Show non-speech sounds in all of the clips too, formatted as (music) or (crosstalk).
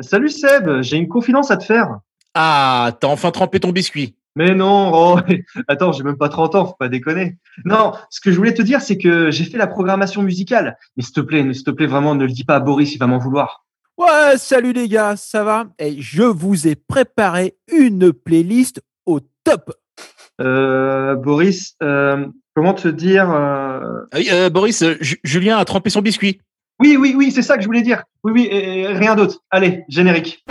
Salut Seb, j'ai une confidence à te faire. Ah, t'as enfin trempé ton biscuit. Mais non, oh, (laughs) attends, j'ai même pas 30 ans, faut pas déconner. Non, ce que je voulais te dire, c'est que j'ai fait la programmation musicale. Mais s'il te plaît, s'il te plaît, vraiment, ne le dis pas à Boris, il va m'en vouloir. Ouais, salut les gars, ça va? Et je vous ai préparé une playlist au top. Euh, Boris, euh, comment te dire euh, euh Boris, Julien a trempé son biscuit. Oui, oui, oui, c'est ça que je voulais dire. Oui, oui, et rien d'autre. Allez, générique.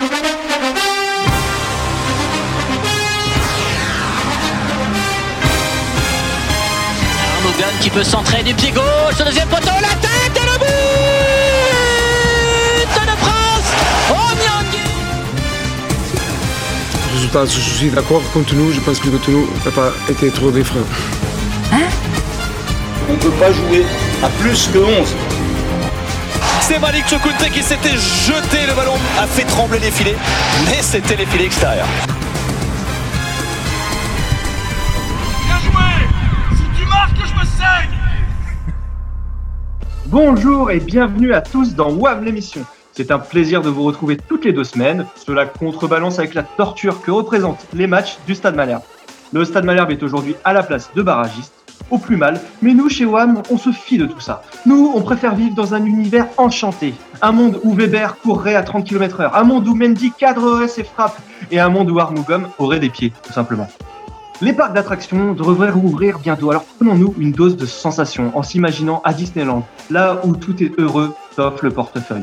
Arnogan qui peut centrer du pied gauche, le deuxième poteau, la tête et le but de France Oh Résultat, je suis d'accord contre nous, je pense que contre nous n'a pas été trop des Hein? On ne peut pas jouer à plus que 11. C'est Malik Chokunte qui s'était jeté, le ballon a fait trembler les filets, mais c'était les filets extérieurs. Bien joué Si tu marques, je me saigne Bonjour et bienvenue à tous dans WAV l'émission. C'est un plaisir de vous retrouver toutes les deux semaines. Cela contrebalance avec la torture que représentent les matchs du Stade Malherbe. Le Stade Malherbe est aujourd'hui à la place de barragiste au plus mal. Mais nous, chez WAM, on se fie de tout ça. Nous, on préfère vivre dans un univers enchanté. Un monde où Weber courrait à 30 km heure. Un monde où Mendy cadrerait ses frappes. Et un monde où Armugom aurait des pieds, tout simplement. Les parcs d'attractions devraient rouvrir bientôt, alors prenons-nous une dose de sensation en s'imaginant à Disneyland, là où tout est heureux, sauf le portefeuille.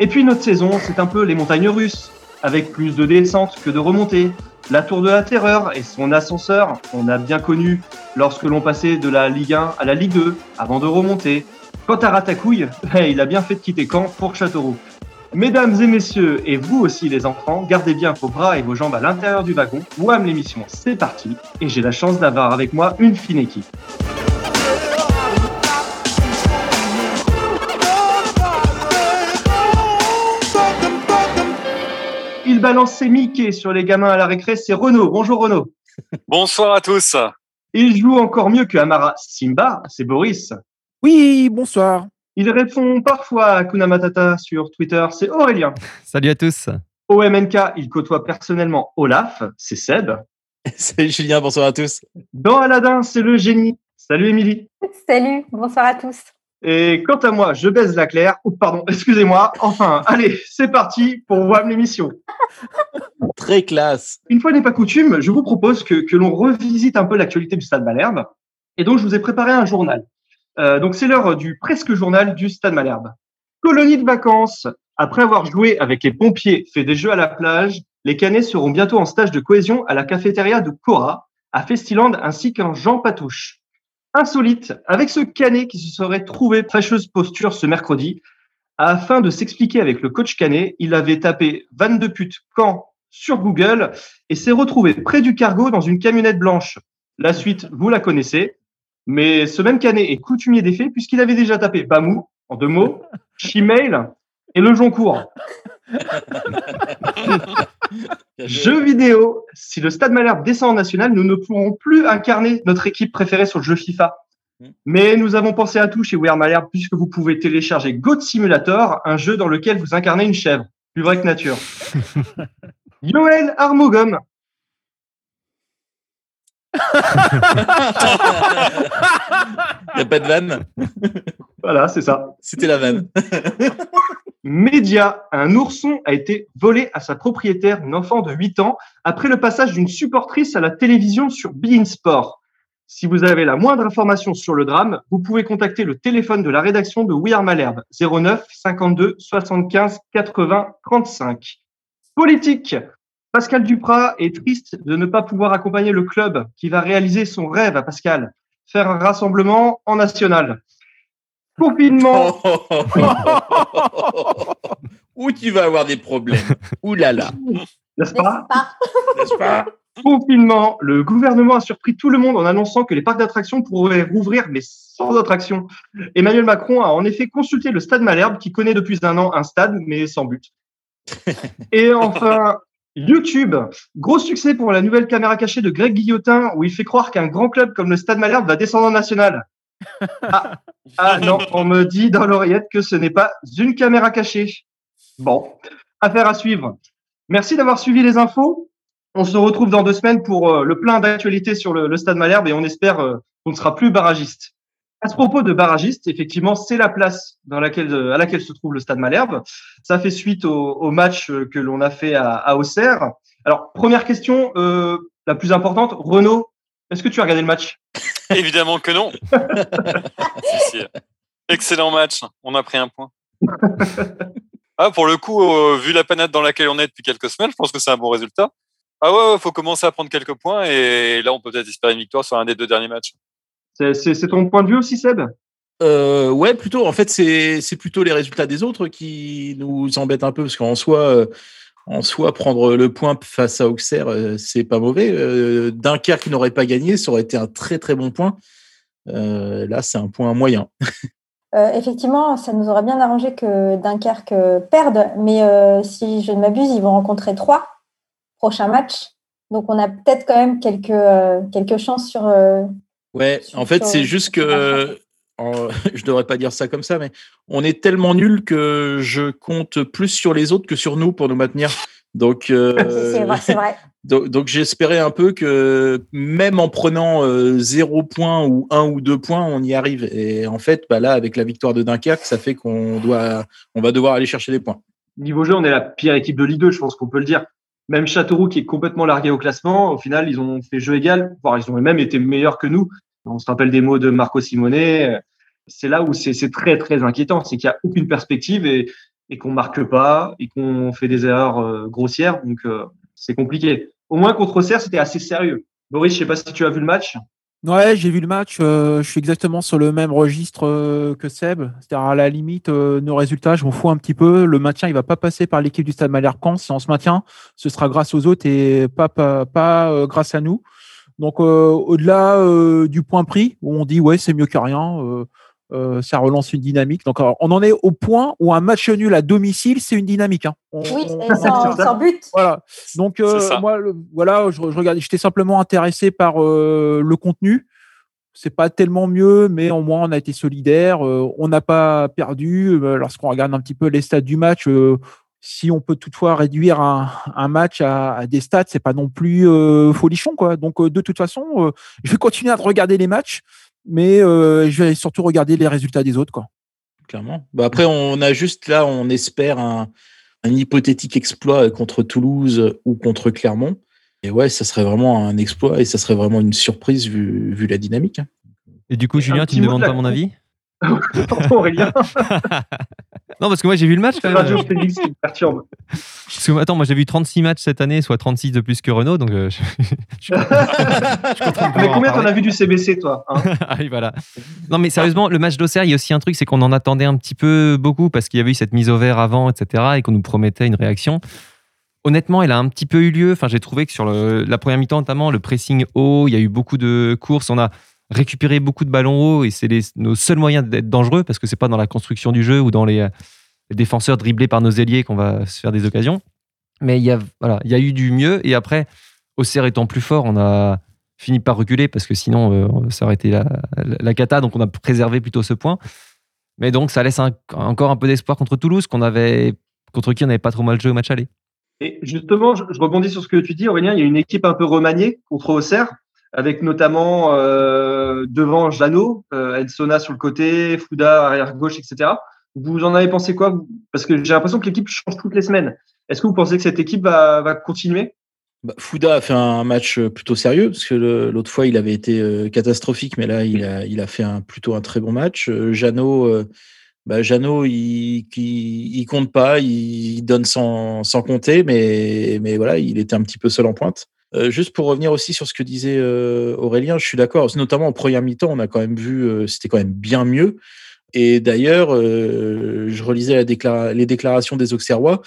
Et puis notre saison, c'est un peu les montagnes russes, avec plus de descentes que de remontées, la Tour de la Terreur et son ascenseur, on a bien connu lorsque l'on passait de la Ligue 1 à la Ligue 2 avant de remonter. Quant à Ratacouille, (laughs) il a bien fait de quitter Caen pour Châteauroux. Mesdames et messieurs, et vous aussi les enfants, gardez bien vos bras et vos jambes à l'intérieur du wagon. Wham l'émission, c'est parti. Et j'ai la chance d'avoir avec moi une fine équipe. Ses Mickey sur les gamins à la récré, c'est Renaud. Bonjour Renaud. (laughs) Bonsoir à tous. Il joue encore mieux que Amara Simba, c'est Boris. Oui, bonsoir. Il répond parfois à Kuna Matata sur Twitter, c'est Aurélien. (laughs) Salut à tous. Au MNK, il côtoie personnellement Olaf, c'est Seb. (laughs) Salut Julien, bonsoir à tous. Dans Aladdin, c'est le génie. Salut Émilie. Salut, bonsoir à tous. Et quant à moi, je baise la claire. Oh, pardon, excusez-moi. Enfin, allez, c'est parti pour voir l'émission. Très classe. Une fois n'est pas coutume, je vous propose que, que l'on revisite un peu l'actualité du Stade Malherbe. Et donc, je vous ai préparé un journal. Euh, donc, c'est l'heure du presque journal du Stade Malherbe. Colonie de vacances. Après avoir joué avec les pompiers, fait des jeux à la plage, les Canets seront bientôt en stage de cohésion à la cafétéria de Cora, à Festiland ainsi qu'un Jean Patouche insolite avec ce Canet qui se serait trouvé fâcheuse posture ce mercredi. Afin de s'expliquer avec le coach Canet, il avait tapé 22 putes quand sur Google et s'est retrouvé près du cargo dans une camionnette blanche. La suite, vous la connaissez. Mais ce même Canet est coutumier des faits puisqu'il avait déjà tapé Bamou, en deux mots, Chimail et le Joncourt. (laughs) Jeux vidéo. Si le Stade Malherbe descend en national, nous ne pourrons plus incarner notre équipe préférée sur le jeu FIFA. Hmm. Mais nous avons pensé à tout chez We Malherbe puisque vous pouvez télécharger Goat Simulator, un jeu dans lequel vous incarnez une chèvre. Plus vrai que nature. (laughs) Yoel Armogum. Il (laughs) n'y a pas de vanne. Voilà, c'est ça. C'était la vanne. (laughs) Média, un ourson a été volé à sa propriétaire, une enfant de 8 ans, après le passage d'une supportrice à la télévision sur Bein Sport. Si vous avez la moindre information sur le drame, vous pouvez contacter le téléphone de la rédaction de We Are Malherbe, 09 52 75 80 35. Politique. Pascal Duprat est triste de ne pas pouvoir accompagner le club qui va réaliser son rêve à Pascal, faire un rassemblement en national. Confinement. (laughs) Où tu vas avoir des problèmes. Ouh là là. N'est-ce pas N'est-ce pas Confinement. Le gouvernement a surpris tout le monde en annonçant que les parcs d'attractions pourraient rouvrir, mais sans attraction. Emmanuel Macron a en effet consulté le Stade Malherbe, qui connaît depuis un an un stade, mais sans but. (laughs) Et enfin, YouTube, gros succès pour la nouvelle caméra cachée de Greg Guillotin, où il fait croire qu'un grand club comme le Stade Malherbe va descendre en national. Ah, ah, non, on me dit dans l'oreillette que ce n'est pas une caméra cachée. Bon. Affaire à suivre. Merci d'avoir suivi les infos. On se retrouve dans deux semaines pour euh, le plein d'actualités sur le, Stade Malherbe et on espère euh, qu'on ne sera plus barragiste. À ce propos de barragiste, effectivement, c'est la place dans laquelle, à laquelle se trouve le Stade Malherbe. Ça fait suite au, match que l'on a fait à, à, Auxerre. Alors, première question, euh, la plus importante, Renaud, est-ce que tu as regardé le match (laughs) Évidemment que non. (laughs) si, si. Excellent match, on a pris un point. (laughs) ah, pour le coup, euh, vu la panade dans laquelle on est depuis quelques semaines, je pense que c'est un bon résultat. Ah ouais, il faut commencer à prendre quelques points et là, on peut peut-être espérer une victoire sur un des deux derniers matchs. C'est ton point de vue aussi, Seb? Euh, ouais, plutôt. En fait, c'est plutôt les résultats des autres qui nous embêtent un peu parce qu'en soi, euh, en soi, prendre le point face à Auxerre, euh, c'est pas mauvais. Euh, Dunkerque n'aurait pas gagné, ça aurait été un très très bon point. Euh, là, c'est un point moyen. (laughs) Euh, effectivement, ça nous aurait bien arrangé que Dunkerque perde, mais si je ne m'abuse, ils vont rencontrer trois prochains matchs. Donc, on a peut-être quand même quelques, quelques chances sur. ouais, sur, en fait, c'est juste que (laughs) je devrais pas dire ça comme ça, mais on est tellement nul que je compte plus sur les autres que sur nous pour nous maintenir. Donc, euh, (laughs) c'est vrai. vrai. (laughs) donc, donc j'espérais un peu que même en prenant euh, zéro point ou un ou deux points, on y arrive. Et en fait, bah là, avec la victoire de Dunkerque, ça fait qu'on doit, on va devoir aller chercher des points. Niveau jeu, on est la pire équipe de Ligue 2, je pense qu'on peut le dire. Même Châteauroux, qui est complètement largué au classement, au final, ils ont fait jeu égal, voire ils ont même été meilleurs que nous. On se rappelle des mots de Marco Simone. C'est là où c'est très, très inquiétant. C'est qu'il n'y a aucune perspective et, et qu'on marque pas et qu'on fait des erreurs euh, grossières. Donc, euh, c'est compliqué. Au moins, contre Auxerre, c'était assez sérieux. Boris, je sais pas si tu as vu le match. Ouais, j'ai vu le match. Euh, je suis exactement sur le même registre euh, que Seb. C'est-à-dire, à la limite, euh, nos résultats, je m'en fous un petit peu. Le maintien, il va pas passer par l'équipe du Stade Malherbe Caen. Si on se maintient, ce sera grâce aux autres et pas, pas, pas grâce à nous. Donc, au-delà du point pris, où on dit, ouais, c'est mieux que rien, ça relance une dynamique. Donc, alors, on en est au point où un match nul à domicile, c'est une dynamique. Hein. On, oui, on, sans, sans, but. Voilà. Donc, euh, moi, le, voilà, je, je regardais, j'étais simplement intéressé par euh, le contenu. C'est pas tellement mieux, mais au moins on a été solidaire. Euh, on n'a pas perdu. Lorsqu'on regarde un petit peu les stats du match, si on peut toutefois réduire un, un match à, à, des stats, c'est pas non plus folichon, quoi. Donc, de toute façon, je vais continuer à regarder les matchs mais euh, je vais surtout regarder les résultats des autres. Quoi. Clairement. Bah après, on a juste là, on espère un, un, hypothétique exploit contre Toulouse ou contre Clermont. Et ouais, ça serait vraiment un exploit et ça serait vraiment une surprise vu, vu la dynamique. Et du coup, Julien, tu ne me demandes pas mon avis? (laughs) Aurélien. (laughs) non, parce que moi j'ai vu le match quand. Radio Félix qui me perturbe. Parce que, attends, moi j'ai vu 36 matchs cette année, soit 36 de plus que Renault, donc euh, je, (laughs) je, je, je (laughs) Mais combien t'en as vu du CBC, toi hein (laughs) Ah oui, voilà. Non, mais sérieusement, le match d'Auxerre, il y a aussi un truc, c'est qu'on en attendait un petit peu beaucoup parce qu'il y avait eu cette mise au vert avant, etc., et qu'on nous promettait une réaction. Honnêtement, elle a un petit peu eu lieu. Enfin, j'ai trouvé que sur le, la première mi-temps, notamment, le pressing haut, il y a eu beaucoup de courses. On a récupérer beaucoup de ballons hauts et c'est nos seuls moyens d'être dangereux parce que c'est pas dans la construction du jeu ou dans les, les défenseurs dribblés par nos ailiers qu'on va se faire des occasions. Mais il y a, voilà, il y a eu du mieux et après, Auxerre étant plus fort, on a fini par reculer parce que sinon euh, ça aurait été la, la, cata. Donc on a préservé plutôt ce point. Mais donc ça laisse encore un peu d'espoir contre Toulouse qu'on avait, contre qui on n'avait pas trop mal joué au match aller. Et justement, je, je rebondis sur ce que tu dis, Aurélien. Il y a une équipe un peu remaniée contre Auxerre avec notamment euh, devant Jeannot, euh, Elsona sur le côté, Fouda arrière gauche, etc. Vous en avez pensé quoi Parce que j'ai l'impression que l'équipe change toutes les semaines. Est-ce que vous pensez que cette équipe va, continuer? Bah, Fouda a fait un match plutôt sérieux parce que l'autre fois il avait été euh, catastrophique, mais là il a, fait plutôt un très bon match. Euh, euh, bah, Jeannot il, il, compte pas, il donne sans, sans compter, mais, mais voilà, il était un petit peu seul en pointe. Euh, juste pour revenir aussi sur ce que disait euh, Aurélien, je suis d'accord. Notamment en première mi-temps, on a quand même vu, euh, c'était quand même bien mieux. Et d'ailleurs, je relisais la déclara les déclarations des Auxerrois,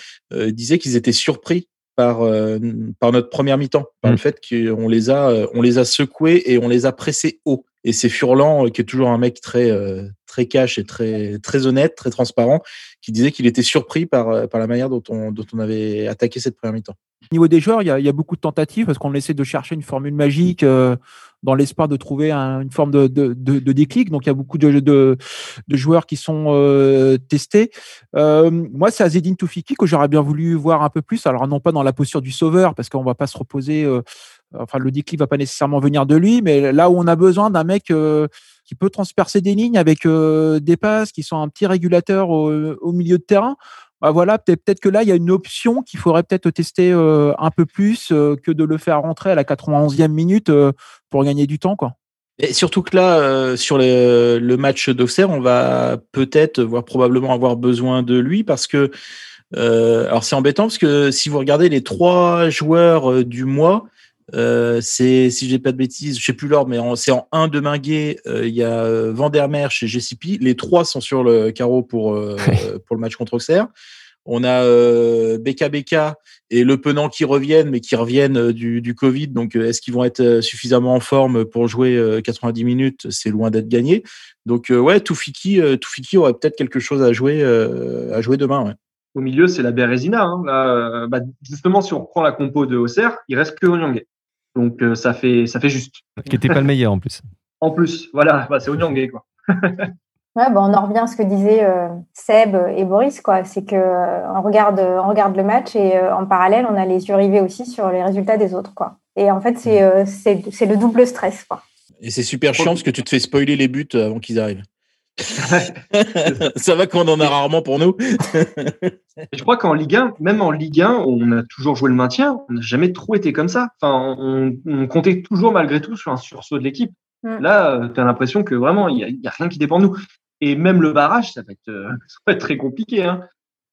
disaient qu'ils étaient surpris par par notre première mi-temps, par mmh. le fait qu'on les a on les a secoués et on les a pressés haut. Et c'est Furlan, qui est toujours un mec très très cash et très très honnête, très transparent, qui disait qu'il était surpris par par la manière dont on dont on avait attaqué cette première mi-temps. Au niveau des joueurs, il y, a, beaucoup de tentatives parce qu'on essaie de chercher une formule magique euh, dans l'espoir de trouver une forme de, de, déclic. Donc il y a beaucoup de, de, joueurs qui sont euh, testés. Euh, moi, c'est Azedine Toufiki que j'aurais bien voulu voir un peu plus. Alors non pas dans la posture du sauveur, parce qu'on va pas se reposer. Euh, enfin, le déclic va pas nécessairement venir de lui, mais là où on a besoin d'un mec qui peut transpercer des lignes avec des passes qui sont un petit régulateur au milieu de terrain. Bah, voilà, peut-être que là, il y a une option qu'il faudrait peut-être tester euh, un peu plus euh, que de le faire rentrer à la 91e minute euh, pour gagner du temps. Quoi. Et surtout que là, sur le, match d'Auxerre, on va peut-être, voire probablement avoir besoin de lui parce que, alors c'est embêtant parce que si vous regardez les trois joueurs du mois, c'est, si j'ai pas de bêtises, je sais plus l'ordre, mais c'est en 1 de Minguet, il y a Vandermeer chez GCP. Les trois sont sur le carreau pour, (laughs) pour le match contre Auxerre. On a euh, BKBK et Le Penant qui reviennent, mais qui reviennent euh, du, du Covid. Donc, euh, est-ce qu'ils vont être euh, suffisamment en forme pour jouer 90 minutes? C'est loin d'être gagné. Donc, ouais, Toufiki, Toufiki aurait peut-être quelque chose à jouer, à jouer demain. Ouais. Au milieu, c'est la Bérésina. Hein. Là, bah, justement, si on reprend la compo de Auxerre, il reste que Onyangé. Donc, ça, fait, ça fait juste. Qui n'était pas le meilleur en plus. (laughs) En plus, voilà, bah, c'est Onyangé. Quoi. (laughs) Ouais, bon, on en revient à ce que disaient euh, Seb et Boris, quoi. C'est que euh, on regarde, on regarde le match et euh, en parallèle, on a les yeux rivés aussi sur les résultats des autres, quoi. Et en fait, c'est c'est le double stress, quoi. Et c'est super chiant parce que tu te fais spoiler les buts avant qu'ils arrivent. (laughs) ça va qu'on en a rarement pour nous. je crois qu'en Ligue 1, même en Ligue 1, on a toujours joué le maintien. On n'a jamais trop été comme ça. Enfin, on, comptait toujours malgré tout sur un sursaut de l'équipe. Mm. Là, tu as l'impression que vraiment, il n'y a, a, rien qui dépend de nous. Et même le barrage, ça va être, euh, (laughs) ça va être très compliqué. Hein.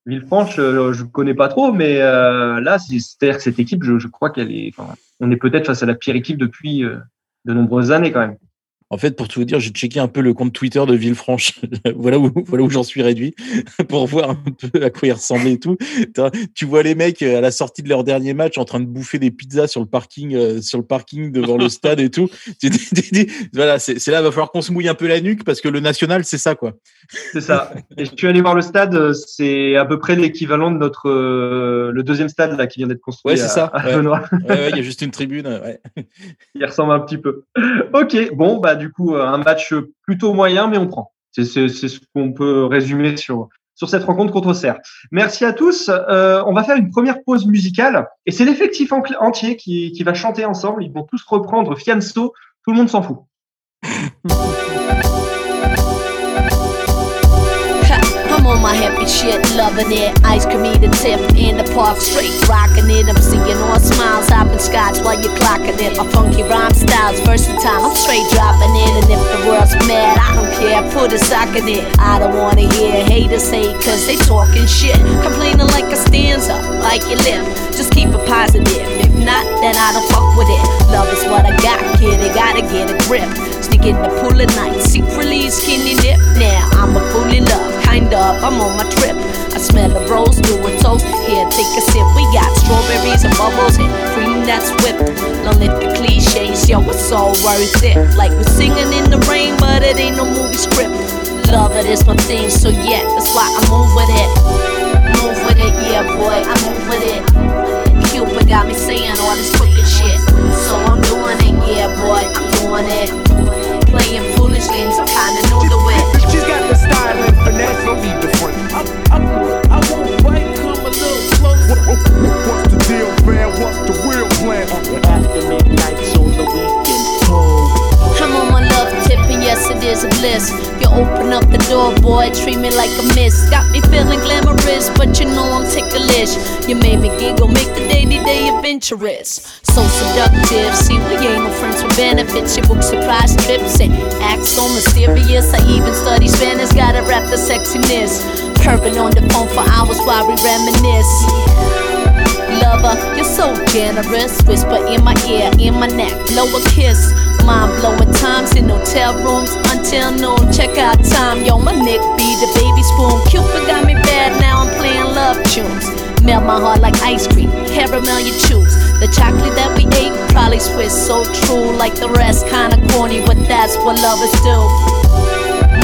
Villefranche, euh, je ne connais pas trop, mais euh, là, c'est-à-dire que cette équipe, je, je crois qu'elle est. Enfin, on est peut-être face à la pire équipe depuis de nombreuses années quand même. En fait, pour tout vous dire, j'ai checké un peu le compte Twitter de Villefranche. (laughs) voilà où, voilà où j'en suis réduit (laughs) pour voir un peu à quoi il ressemblait et tout. Tu vois les mecs à la sortie de leur dernier match en train de bouffer des pizzas sur le parking, euh, sur le parking devant le stade et tout. (laughs) voilà, c'est là, va falloir qu'on se mouille un peu la nuque parce que le national, c'est ça, quoi. C'est ça. Et je suis allé voir le stade, c'est à peu près l'équivalent de notre, euh, le deuxième stade là qui vient d'être construit. Ouais, c'est ça. À Benoît. ouais, il y a juste une tribune. Il ressemble un petit peu. Ok, bon, bah, du coup, euh, un match plutôt moyen, mais on prend. C'est ce qu'on peut résumer sur, sur cette rencontre contre Serre. Merci à tous. Euh, on va faire une première pause musicale et c'est l'effectif entier qui, qui va chanter ensemble. Ils vont tous reprendre Fianso. Tout le monde s'en fout. (laughs) on my happy shit, loving it. Ice cream eating tip in the park, straight rocking it. I'm seeing all smiles, hopping scotch while you're clocking it. My funky rhyme style's versatile. I'm straight dropping it, and if the world's mad, I don't care. Put a sock in it. I don't wanna hear haters hate, cause they talking shit. Complaining like a stanza, like your lip. Just keep it positive. Not, then I don't fuck with it. Love is what I got, kid. I gotta get a grip. Sneak in the pool at night, secretly skinny dip. Now I'm a fool in love, kind of. I'm on my trip. I smell a rose, do a toast. Here, take a sip. We got strawberries and bubbles and cream that's whipped. Don't let the cliches, yo, it's all worth it. Like we're singing in the rain, but it ain't no movie script. Love it is my thing, so yeah, that's why I move with it. Move with it, yeah, boy, I move with it. Cupid got me saying all this crooked shit. So I'm doing it, yeah, boy, I'm doing it. Playing foolish games, I kinda know the way. She's got the style and finesse, is a bliss. You open up the door, boy, treat me like a miss. Got me feeling glamorous, but you know I'm ticklish. You made me giggle, make the daily day adventurous. So seductive, see, we ain't no friends with benefits. You book surprise trips and act so mysterious. I even study Spanish, gotta rap the sexiness. Purring on the phone for hours while we reminisce. Lover, you're so generous. Whisper in my ear, in my neck, blow a kiss. Mind blowing times in hotel rooms until noon. Check out time, yo, my Nick be the baby spoon. Cupid got me bad, now I'm playing love tunes. Melt my heart like ice cream, caramel you choose. The chocolate that we ate, probably Swiss, so true. Like the rest, kinda corny, but that's what lovers do.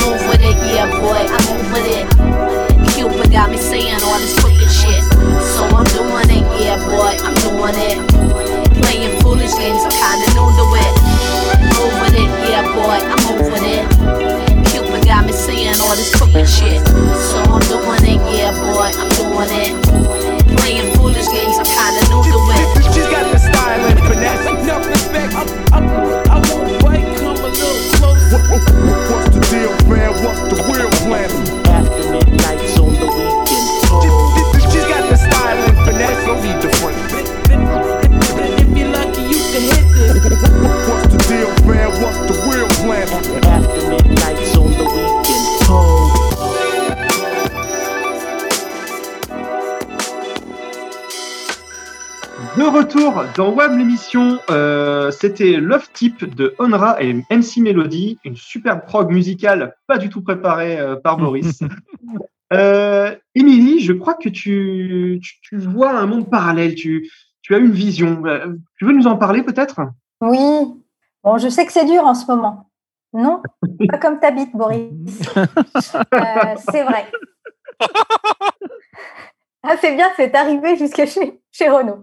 Move with it, yeah, boy, I move with it. Cupid got me saying all this crooked shit. So I'm doing it, yeah, boy, I'm doing it. Playing foolish games, I kinda over it, yeah, boy, I'm over it. Cupid got me all this shit. So I'm doing it, yeah, boy, I'm doing it. Playing foolish games, I'm kinda new to it. She's got the style and finesse, enough respect. Dans WAM l'émission, euh, c'était Love Tip de Onra et MC Melody, une superbe prog musicale pas du tout préparée euh, par (laughs) Boris. euh, Émilie, je crois que tu, tu, tu, vois un monde parallèle, tu, tu as une vision. Tu veux nous en parler peut-être? Oui. Bon, je sais que c'est dur en ce moment. Non, pas comme t'habites, Boris. (laughs) Euh, c'est vrai. (laughs) Ah, c'est bien, c'est arrivé jusqu'à chez, Renault.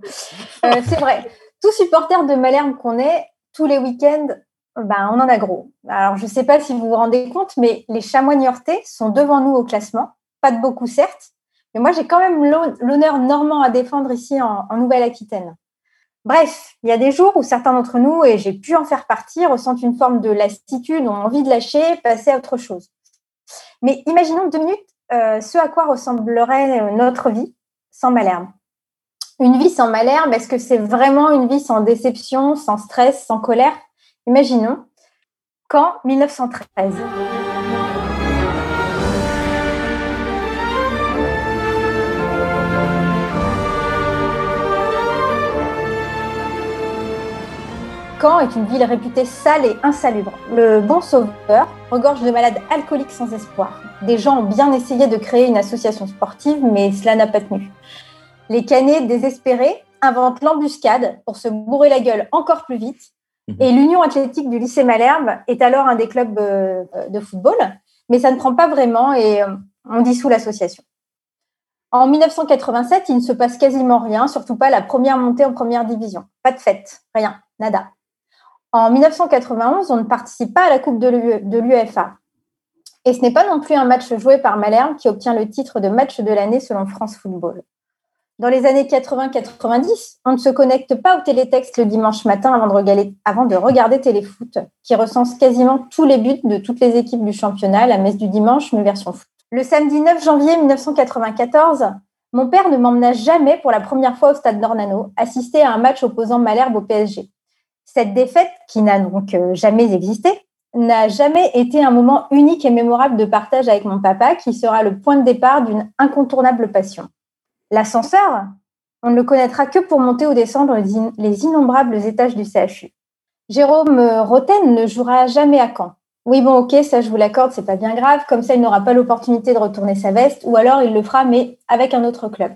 Euh, c'est vrai. Tout supporter de Malherbe qu'on est, tous les week-ends, ben, on en a gros. Alors, je ne sais pas si vous vous rendez compte, mais les chamois niortais sont devant nous au classement. Pas de beaucoup, certes, mais moi, j'ai quand même l'honneur normand à défendre ici en, Nouvelle-Aquitaine. Bref, il y a des jours où certains d'entre nous, et j'ai pu en faire partie, ressentent une forme de lassitude, ont envie de lâcher, passer à autre chose. Mais imaginons deux minutes euh, ce à quoi ressemblerait notre vie sans Malherbe. Une vie sans Malherbe, est-ce que c'est vraiment une vie sans déception, sans stress, sans colère? Imaginons qu'en 1913, Caen est une ville réputée sale et insalubre. Le bon sauveur regorge de malades alcooliques sans espoir. Des gens ont bien essayé de créer une association sportive, mais cela n'a pas tenu. Les canets désespérés inventent l'embuscade pour se bourrer la gueule encore plus vite. Mhm. Et l'Union athlétique du lycée Malherbe est alors un des clubs euh, de football, mais ça ne prend pas vraiment et euh, on dissout l'association. En 1987, il ne se passe quasiment rien, surtout pas la première montée en première division. Pas de fête, rien, nada. En 1991, on ne participe pas à la Coupe de l'UEFA. Et ce n'est pas non plus un match joué par Malherbe qui obtient le titre de match de l'année selon France Football. Dans les années 80-90, on ne se connecte pas au télétexte le dimanche matin avant de, regarder, Téléfoot, qui recense quasiment tous les buts de toutes les équipes du championnat, la messe du dimanche, mais version foot. Le samedi 9 janvier 1994, mon père ne m'emmena jamais pour la première fois au stade Dornano assister à un match opposant Malherbe au PSG. Cette défaite, qui n'a donc euh, jamais existé, n'a jamais été un moment unique et mémorable de partage avec mon papa, qui sera le point de départ d'une incontournable passion. L'ascenseur, on ne le connaîtra que pour monter ou descendre les innombrables étages du CHU. Jérôme Roten ne jouera jamais à Caen. Oui, bon, ok, ça je vous l'accorde, c'est pas bien grave. Comme ça, il n'aura pas l'opportunité de retourner sa veste, ou alors il le fera, mais avec un autre club.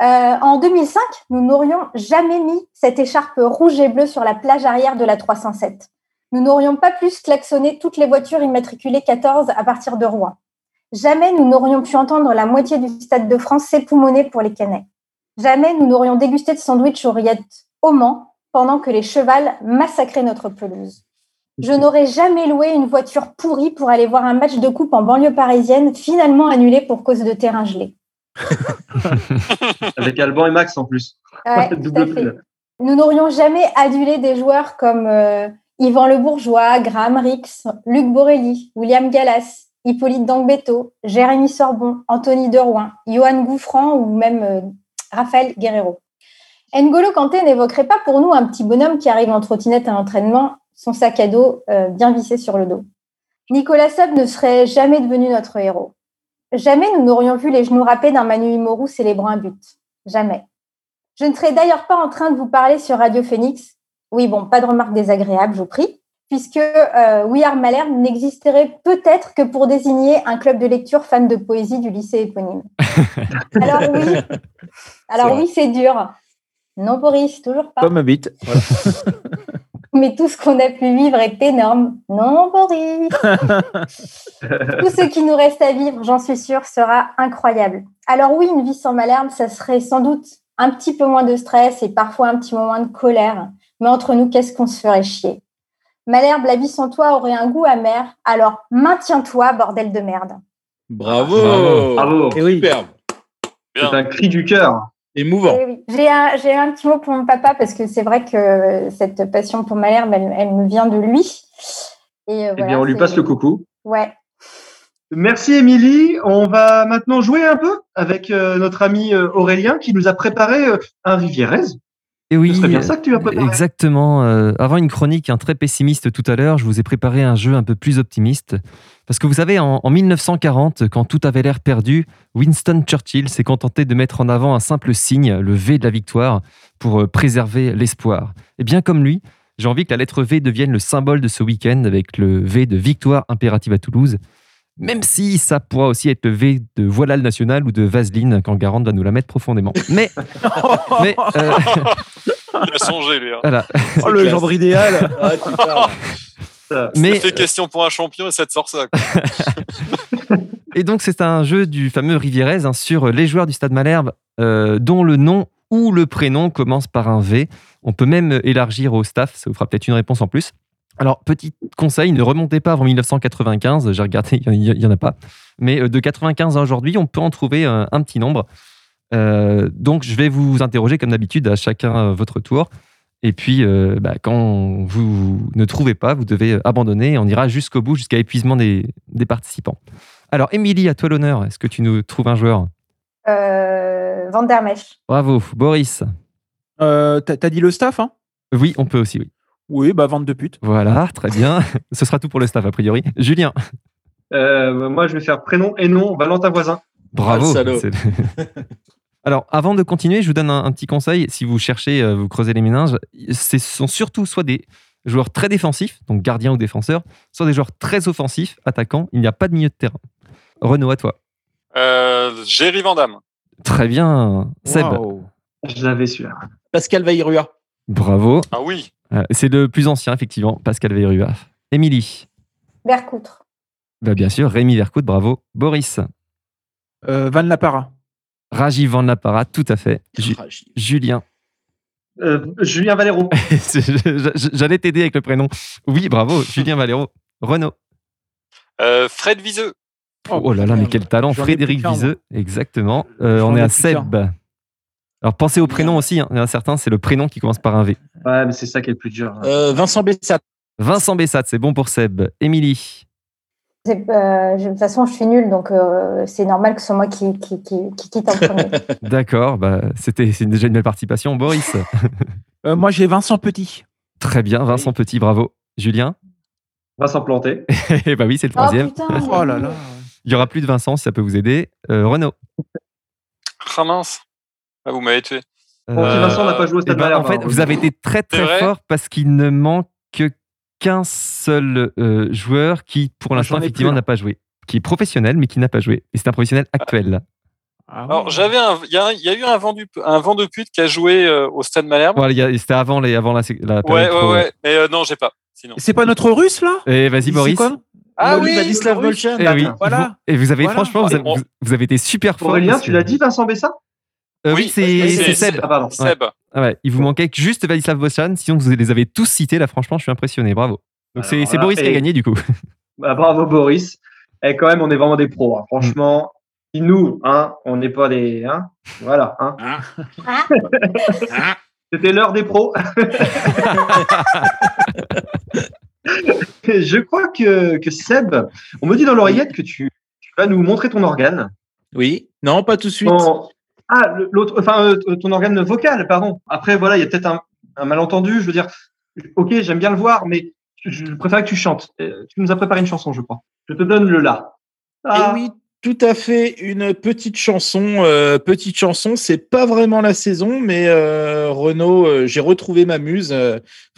Euh, en 2005, nous n'aurions jamais mis cette écharpe rouge et bleue sur la plage arrière de la 307. Nous n'aurions pas plus klaxonné toutes les voitures immatriculées 14 à partir de Rouen. Jamais nous n'aurions pu entendre la moitié du Stade de France s'époumoner pour les canets. Jamais nous n'aurions dégusté de sandwich aux rillettes au Mans pendant que les chevals massacraient notre pelouse. Je n'aurais jamais loué une voiture pourrie pour aller voir un match de coupe en banlieue parisienne, finalement annulé pour cause de terrain gelé. (laughs) Avec Alban et Max en plus. (laughs) Nous n'aurions jamais adulé des joueurs comme euh, Yvan Le Bourgeois, Graham Rix, Luc Borelli, William Gallas, Hippolyte Dangbeto, Jérémy Sorbon, Anthony Derouin, Johan Gouffran ou même euh, Raphaël Guerrero. N'Golo Kanté n'évoquerait pas pour nous un petit bonhomme qui arrive en trottinette à l'entraînement, son sac à dos euh, bien vissé sur le dos. Nicolas Sub ne serait jamais devenu notre héros. Jamais nous n'aurions vu les genoux râpés d'un Manu Imoru célébrant un but. Jamais. Je ne serais d'ailleurs pas en train de vous parler sur Radio Phoenix. Oui, bon, pas de remarques désagréables, je vous prie, puisque euh, We Are Malherbe n'existerait peut-être que pour désigner un club de lecture fan de poésie du lycée éponyme. (laughs) Alors oui, alors oui, c'est dur. Non, Boris, toujours pas. Comme habite. (laughs) mais tout ce qu'on a pu vivre est énorme. Non, Boris (laughs) Tout ce qui nous reste à vivre, j'en suis sûre, sera incroyable. Alors oui, une vie sans Malherbe, ça serait sans doute un petit peu moins de stress et parfois un petit moment de colère. Mais entre nous, qu'est-ce qu'on se ferait chier? Malherbe, la vie sans toi aurait un goût amer. Alors maintiens-toi, bordel de merde. Bravo Bravo, Et oui. Superbe C'est un cri du cœur. Émouvant. Eh j'ai un, un, petit mot pour mon papa parce que c'est vrai que cette passion pour Malherbe, elle, elle me vient de lui. Et euh, eh bien, on lui passe le coucou. Ouais. Merci Émilie. On va maintenant jouer un peu avec euh, notre ami euh, Aurélien qui nous a préparé un Rivierez. Et oui, Ce serait bien ça que tu as préparé. Exactement. Euh, avant une chronique un très pessimiste tout à l'heure, je vous ai préparé un jeu un peu plus optimiste. Parce que vous savez, en, en 1940, quand tout avait l'air perdu, Winston Churchill s'est contenté de mettre en avant un simple signe, le V de la victoire, pour euh, préserver l'espoir. Et bien comme lui, j'ai envie que la lettre V devienne le symbole de ce week-end avec le V de victoire impérative à Toulouse. Même si ça pourra aussi être le V de voilal national ou de Vaseline quand Garande va nous la mettre profondément. Mais, (laughs) mais euh, Il a songé, lui. hein. voilà. Oh, le genre idéal. Ah. Mais Ça fait question pour un champion et ça te sort ça. quoi. (laughs) Et donc, c'est un jeu du fameux Rivierez hein, sur les joueurs du Stade Malherbe euh, dont le nom ou le prénom commence par un V. On peut même élargir au staff, ça vous fera peut-être une réponse en plus. Alors, petit conseil, ne remontez pas avant 1995, j'ai regardé, il n'y en a pas. Mais euh, de 95 à aujourd'hui, on peut en trouver un, un petit nombre. Euh, donc, je vais vous interroger comme d'habitude à chacun euh, votre tour. Et puis, euh, bah, quand vous ne trouvez pas, vous devez abandonner. On ira jusqu'au bout, jusqu'à épuisement des, des participants. Alors, Émilie, à toi l'honneur. Est-ce que tu nous trouves un joueur? Euh, Van der Mesch. Bravo. Boris? Euh, T'as dit le staff, hein? Oui, on peut aussi, oui. Oui, bah vente de pute. Voilà, très bien. (laughs) Ce sera tout pour le staff, a priori. Julien, Euh, moi, je vais faire prénom et nom, Valentin Voisin. bravo. Ah, (laughs) Alors, avant de continuer, je vous donne un, un petit conseil. Si vous cherchez, euh, vous creusez les méninges, ce sont surtout soit des joueurs très défensifs, donc gardiens ou défenseurs, soit des joueurs très offensifs, attaquants. Il n'y a pas de milieu de terrain. Renaud, à toi. Euh, Jerry. Très bien. Seb. Je l'avais celui-là. Pascal Vairua. bravo. Ah oui. Euh, C'est le plus ancien, effectivement, Pascal Veyrua. Émilie, Vercoutre. bah, bien sûr. Rémi Vercoute, bravo. Boris, Euh, Van Lapara. Rajiv Van Lapara, tout à fait. Ju- Rajiv. Julien, Euh, Julien Valero. (laughs) J'allais t'aider avec le prénom. Oui, bravo, (laughs) Julien Valero. Renaud. Euh, Fred Viseux. Oh, là là, mais quel talent. Frédéric. Viseux, exactement. Euh, on est à. Seb. Alors pensez au prénom aussi. hein. Il y en a certains, c'est le prénom qui commence par un V. Ouais, mais c'est ça qui est le plus dur. Euh, Vincent Bessat. Vincent Bessat, c'est bon pour Seb. Émilie. Euh, je- de toute façon, je suis nulle, donc euh, c'est normal que ce soit moi qui, qui, qui, qui quitte en premier. (laughs) D'accord, bah, c'était c'est déjà une belle participation. Boris. (laughs) Euh, moi, j'ai Vincent Petit. Très bien, Vincent Petit, bravo. Julien? Vincent Planté. (laughs) Eh bah oui, c'est le oh troisième. putain Oh là là. Il y aura plus de Vincent si ça peut vous aider. Euh, Renaud. Ah mince. Ah, vous m'avez tué. Si Vincent n'a pas joué au Eh Stade ben, Malherbe. en fait, hein, vous avez été très très fort parce qu'il ne manque que qu'un seul euh, joueur qui, pour Ah, l'instant, effectivement, n'a pas joué. Qui est professionnel, mais qui n'a pas joué. Et c'est un professionnel actuel. là. Ah Alors, ouais. j'avais un, il y, a y eu un vent, du, un vent de pute qui a joué euh, au Stade Malherbe. Voilà, il y a- C'était avant, les, avant la, la Ouais, période ouais, pro, ouais. Mais euh, non, j'ai pas. Sinon. C'est pas notre russe, là? Et vas-y, C'est Boris. Ah oui, Vladislav. Volchan. Eh oui, Voilà. Et vous avez, Voilà. franchement, vous avez, vous- été super fort. Aurélien, tu l'as dit, Vincent Bessa? Euh, oui, c'est Seb. Ah, pardon. Seb. Ah ouais, il vous manquait juste Vladislav Bochan, sinon vous les avez tous cités. Là, franchement, je suis impressionné. Bravo. Donc, c'est Boris qui a gagné, du coup. (laughs) Bah, bravo Boris. Et quand même, on est vraiment des pros. hein. Franchement, si nous, hein, on n'est pas des. Hein, voilà. Hein. (laughs) C'était l'heure des pros. (laughs) Je crois que, que Seb, on me dit dans l'oreillette que tu, tu vas nous montrer ton organe. Oui. Non, pas tout de suite. Ah, l'autre, enfin, euh, ton organe vocal, pardon. Après, voilà, il y a peut-être un, un malentendu. Je veux dire, ok, j'aime bien le voir, mais je préfère que tu chantes. Euh, Tu nous as préparé une chanson, je crois. Je te donne le là. Ah, Et oui, tout à fait. Une petite chanson. euh, petite chanson. C'est pas vraiment la saison, mais euh, Renaud, euh, j'ai retrouvé ma muse.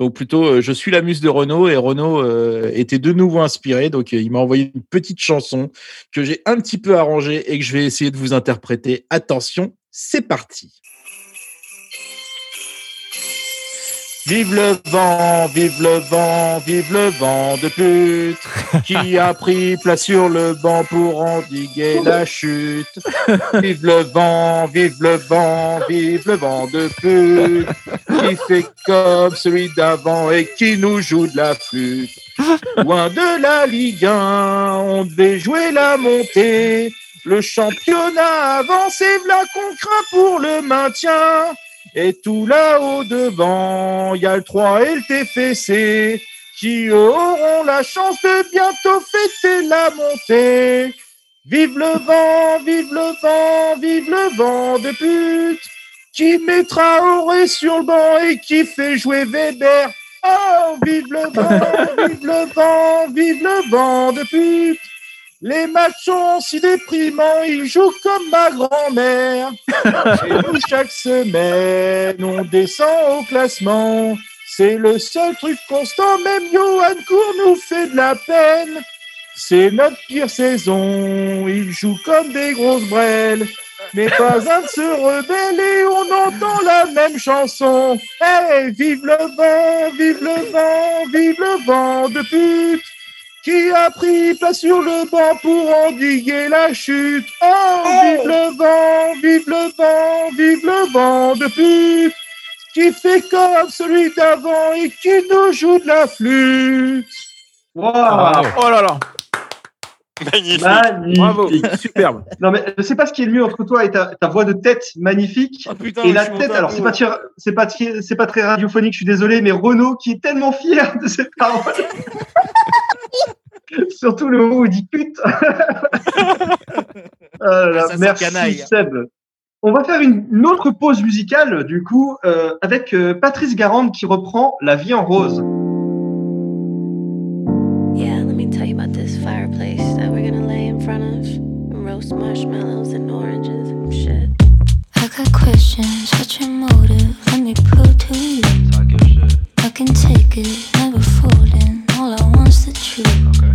ou plutôt, je suis la muse de Renaud et Renaud était de nouveau inspiré. Donc, il m'a envoyé une petite chanson que j'ai un petit peu arrangée et que je vais essayer de vous interpréter. Attention, c'est parti. Vive le vent, vive le vent, vive le vent de pute qui (laughs) a pris place sur le banc pour endiguer la chute. Vive le vent, vive le vent, vive le vent de pute qui fait comme celui d'avant et qui nous joue de la flûte. Loin de la Ligue 1, on devait jouer la montée. Le championnat avance et v'là qu'on craint pour le maintien. Et tout là-haut devant, il y a le 3 et le TFC qui auront la chance de bientôt fêter la montée. Vive le vent, vive le vent, vive le vent de pute qui mettra Auré sur le banc et qui fait jouer Weber. Oh, vive le vent, (laughs) vive le vent, vive le vent de pute. Les matchs sont si déprimants, ils jouent comme ma grand-mère. (laughs) Nous, chaque semaine, on descend au classement. C'est le seul truc constant, même Johan Cour nous fait de la peine. C'est notre pire saison, ils jouent comme des grosses brêles. Mais pas un de se rebeller, on entend la même chanson. Hey, vive le vent, vive le vent, vive le vent de pute qui a pris place sur le banc pour endiguer la chute? Oh, vive le vent, vive le vent, vive le vent de pute qui fait comme celui d'avant et qui nous joue de la flûte. Wow. Oh là là. Magnifique. Magnifique. Bravo. Superbe. Non, mais je sais pas ce qui est le mieux entre toi et ta, ta voix de tête magnifique. Ah, putain, et la tête, alors c'est pas, c'est pas, très- c'est pas très radiophonique, je suis désolé, mais Renaud qui est tellement fier de ses paroles. (laughs) (laughs) Surtout le moment où il dit pute. (laughs) Ah là là, Ça merci canaille. Seb. On va faire une, une autre pause musicale, du coup, euh, avec euh, Patrice Garande qui reprend La vie en rose. Yeah, let me tell you about this fireplace that we're gonna lay in front of and roast marshmallows and oranges and shit. I got questions, what's your motive? Let me prove to you. I can take it, never folding. All I want's the truth. You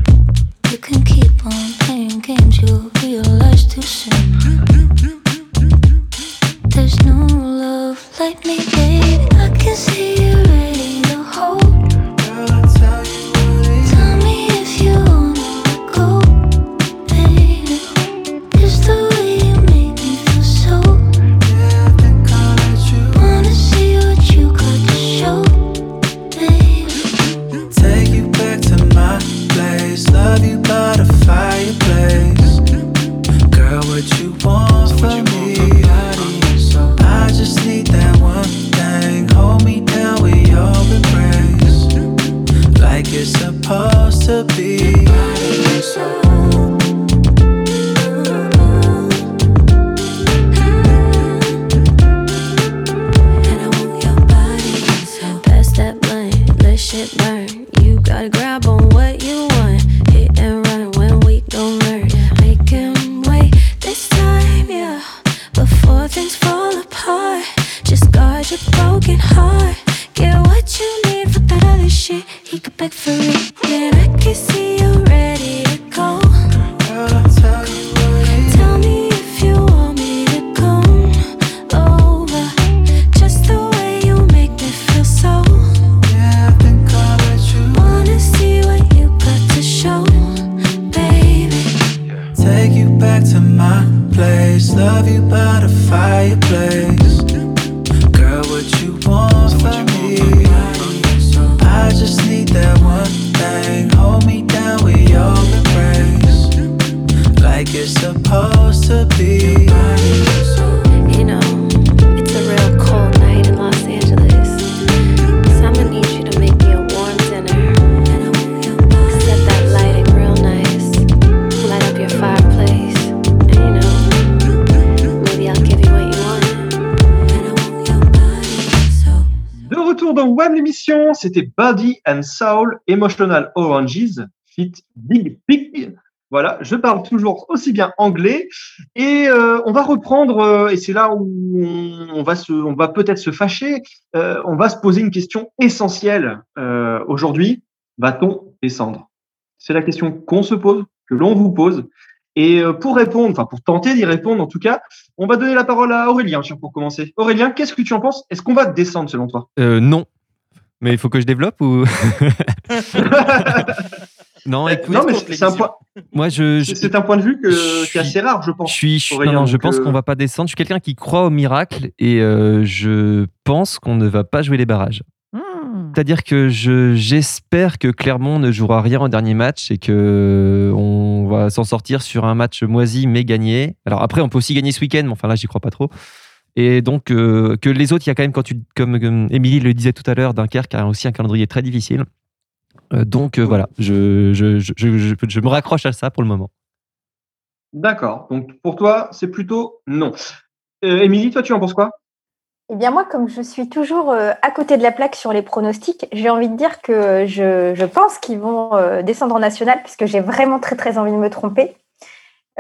c'était Body and Soul Emotional Oranges fit Big Pig. Voilà, je parle toujours aussi bien anglais et euh, on va reprendre euh, et c'est là où on, va se, on va peut-être se fâcher. euh, on va se poser une question essentielle aujourd'hui. Va-t-on descendre? C'est la question qu'on se pose, que l'on vous pose. Et pour répondre, enfin pour tenter d'y répondre en tout cas, on va donner la parole à Aurélien pour commencer. Aurélien, qu'est-ce que tu en penses? Est-ce qu'on va descendre selon toi? Non. Mais il faut que je développe ou. (laughs) non, écoute. Non, mais c'est un point. Moi, je. je- C'est un point de vue que, je qui est assez rare, je pense. Je suis, je- non, non, je pense euh, qu'on va pas descendre. Je suis quelqu'un qui croit au miracle et euh, je pense qu'on ne va pas jouer les barrages. C'est-à-dire que je, j'espère que Clermont ne jouera rien au dernier match et que on va s'en sortir sur un match moisi mais gagné. Alors après, on peut aussi gagner ce week-end, mais enfin là, j'y crois pas trop. Et donc euh, que les autres, il y a quand même, quand tu, comme, Émilie le disait tout à l'heure, Dunkerque a aussi un calendrier très difficile. Euh, donc euh, voilà, je, je, je, je, je- je me raccroche à ça pour le moment. D'accord. Donc pour toi, c'est plutôt non. Euh, Émilie, toi, tu en penses quoi? Eh bien moi, comme je suis toujours euh, à côté de la plaque sur les pronostics, j'ai envie de dire que je, je pense qu'ils vont euh, descendre en national puisque j'ai vraiment très très envie de me tromper.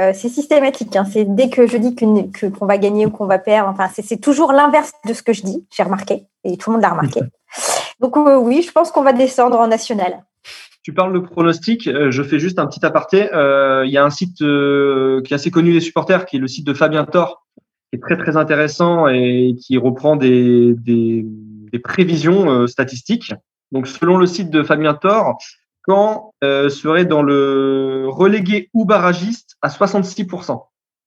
Euh, c'est systématique. Hein. C'est dès que je dis qu'on va gagner ou qu'on va perdre. Enfin, c'est toujours l'inverse de ce que je dis. J'ai remarqué et tout le monde l'a remarqué. (laughs) Donc euh, oui, je pense qu'on va descendre en national. Tu parles de pronostic, euh, je fais juste un petit aparté. Euh, Il y a un site euh, qui est assez connu des supporters, qui est le site de Fabien Thor, qui est très très intéressant et qui reprend des, des, des prévisions euh, statistiques. Donc selon le site de Fabien Thor, quand euh, serait dans le relégué ou barragiste à 66%.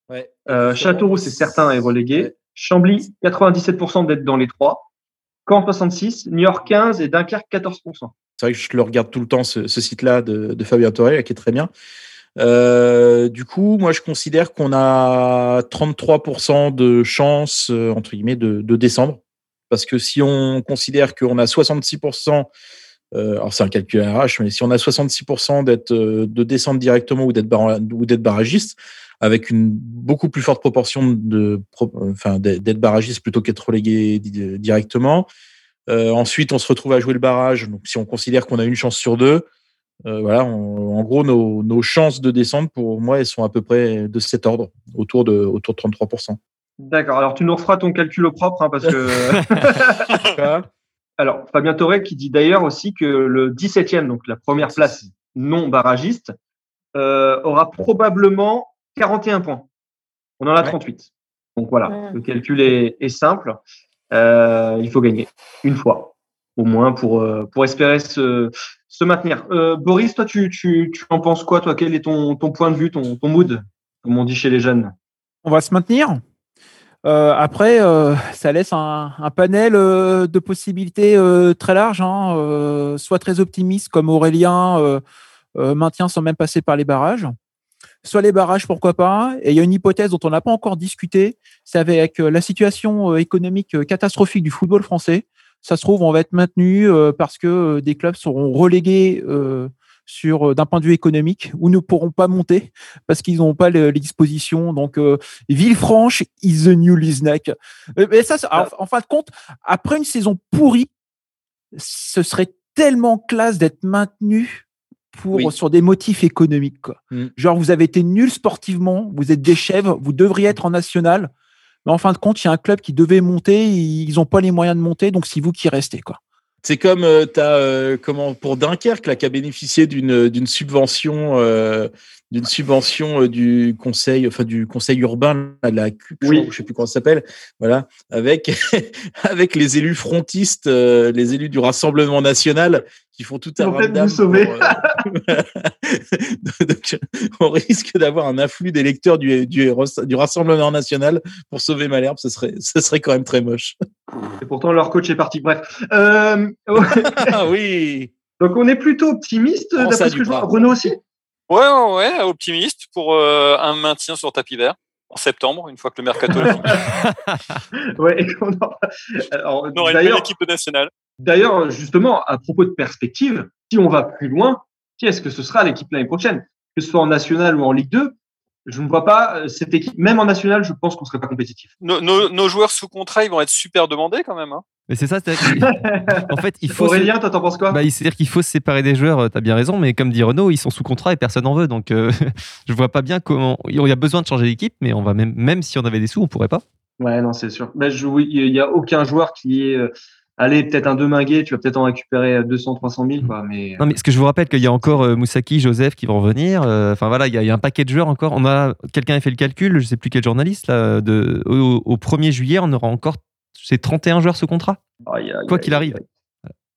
Ouais. Euh, Châteauroux, c'est certain, est relégué. Chambly, 97% d'être dans les trois. Caen, 66. Niort, 15 et Dunkerque, 14%. C'est vrai que je le regarde tout le temps, ce, ce site-là de, de Fabien Torre, qui est très bien. Euh, du coup, moi, je considère qu'on a 33% de chance, euh, entre guillemets, de, de descendre. Parce que si on considère qu'on a 66%, euh, alors c'est un calcul RH, mais si on a 66% d'être, euh, de descendre directement ou d'être, barra- ou d'être barragiste, avec une beaucoup plus forte proportion de, enfin, d'être barragiste plutôt qu'être relégué di- directement. Euh, ensuite, on se retrouve à jouer le barrage. Donc, si on considère qu'on a une chance sur deux, euh, voilà, on- en gros, nos, nos chances de descendre, pour moi, elles sont à peu près de cet ordre, autour de, autour de 33%. D'accord. Alors, tu nous referas ton calcul au propre, hein, parce que. (laughs) (laughs) Alors, Fabien Torre qui dit d'ailleurs aussi que le 17e, donc la première place non barragiste, euh, aura probablement 41 points. On en a 38. Donc voilà, le calcul est, est simple. Euh, il faut gagner une fois, au moins, pour, euh, pour espérer se, se maintenir. Euh, Boris, toi, tu, tu, tu en penses quoi Toi, quel est ton, ton point de vue, ton, ton mood, comme on dit chez les jeunes? On va se maintenir? Euh, après, euh, ça laisse un, panel euh, de possibilités très large, hein, soit très optimiste comme Aurélien maintient sans même passer par les barrages, soit les barrages, pourquoi pas. Et il y a une hypothèse dont on n'a pas encore discuté, c'est avec la situation économique catastrophique du football français. Ça se trouve, on va être maintenu parce que des clubs seront relégués sur euh, d'un point de vue économique ou ne pourront pas monter parce qu'ils n'ont pas le- les dispositions. Donc, euh, Villefranche is the new Lisnac. Euh, Mais ça, alors, en fin de compte, après une saison pourrie, ce serait tellement classe d'être maintenu pour sur des motifs économiques. Quoi. Genre, vous avez été nul sportivement, vous êtes des chèvres, vous devriez être en national. Mais en fin de compte, il y a un club qui devait monter, ils n'ont pas les moyens de monter, donc c'est vous qui restez. Quoi. C'est comme euh, t'as, euh, comment pour Dunkerque là qui a bénéficié d'une d'une subvention euh, d'une subvention euh, du conseil enfin du conseil urbain là, de la CUP, je, crois, je sais plus comment ça s'appelle voilà avec (laughs) avec les élus frontistes les élus du Rassemblement national qui font tout un Ils vont peut-être ramdam vous sauver. pour, euh, (laughs) Donc, on risque d'avoir un afflux d'électeurs du, du, du Rassemblement national pour sauver Malherbe ce serait ce serait quand même très moche Et pourtant, leur coach est parti. Bref. Euh, Ah oui. (laughs) Donc, on est plutôt optimiste, d'après ce que je vois. Renaud aussi? Ouais, ouais, ouais, optimiste pour euh, un maintien sur tapis vert en septembre, une fois que le mercato est (laughs) fini. Ouais, et qu'on aura- Alors, On aura une belle d'ailleurs, équipe nationale. D'ailleurs, justement, à propos de perspective, si on va plus loin, qui est-ce que ce sera l'équipe l'année prochaine? Que ce soit en national ou en Ligue 2, je ne vois pas euh, cette équipe, même en national, je pense qu'on ne serait pas compétitif. Nos, nos- nos joueurs sous contrat, ils vont être super demandés quand même. hein. Mais c'est ça, c'est (laughs) en fait, il faut. Aurélien, se- toi, t'en penses quoi? Bah, C'est-à-dire qu'il faut se séparer des joueurs, euh, t'as bien raison, mais comme dit Renaud, ils sont sous contrat et personne n'en veut. Donc, euh, (laughs) je vois pas bien comment. Il y a besoin de changer d'équipe, mais on va même, même si on avait des sous, on pourrait pas. Ouais, non, c'est sûr. Mais je- oui, il n'y a aucun joueur qui est. euh, allez, peut-être un Deminguet, tu vas peut-être en récupérer 200, 300 000, quoi. Mais Non, mais ce que je vous rappelle qu'il y a encore euh, Moussaki, Joseph qui vont revenir. euh, Enfin voilà, il y, a- il y a un paquet de joueurs encore. On a quelqu'un a fait le calcul, je sais plus quel journaliste là. De, au, au 1er juillet, on aura encore ces 31 joueurs sous contrat. Quoi qu'il arrive.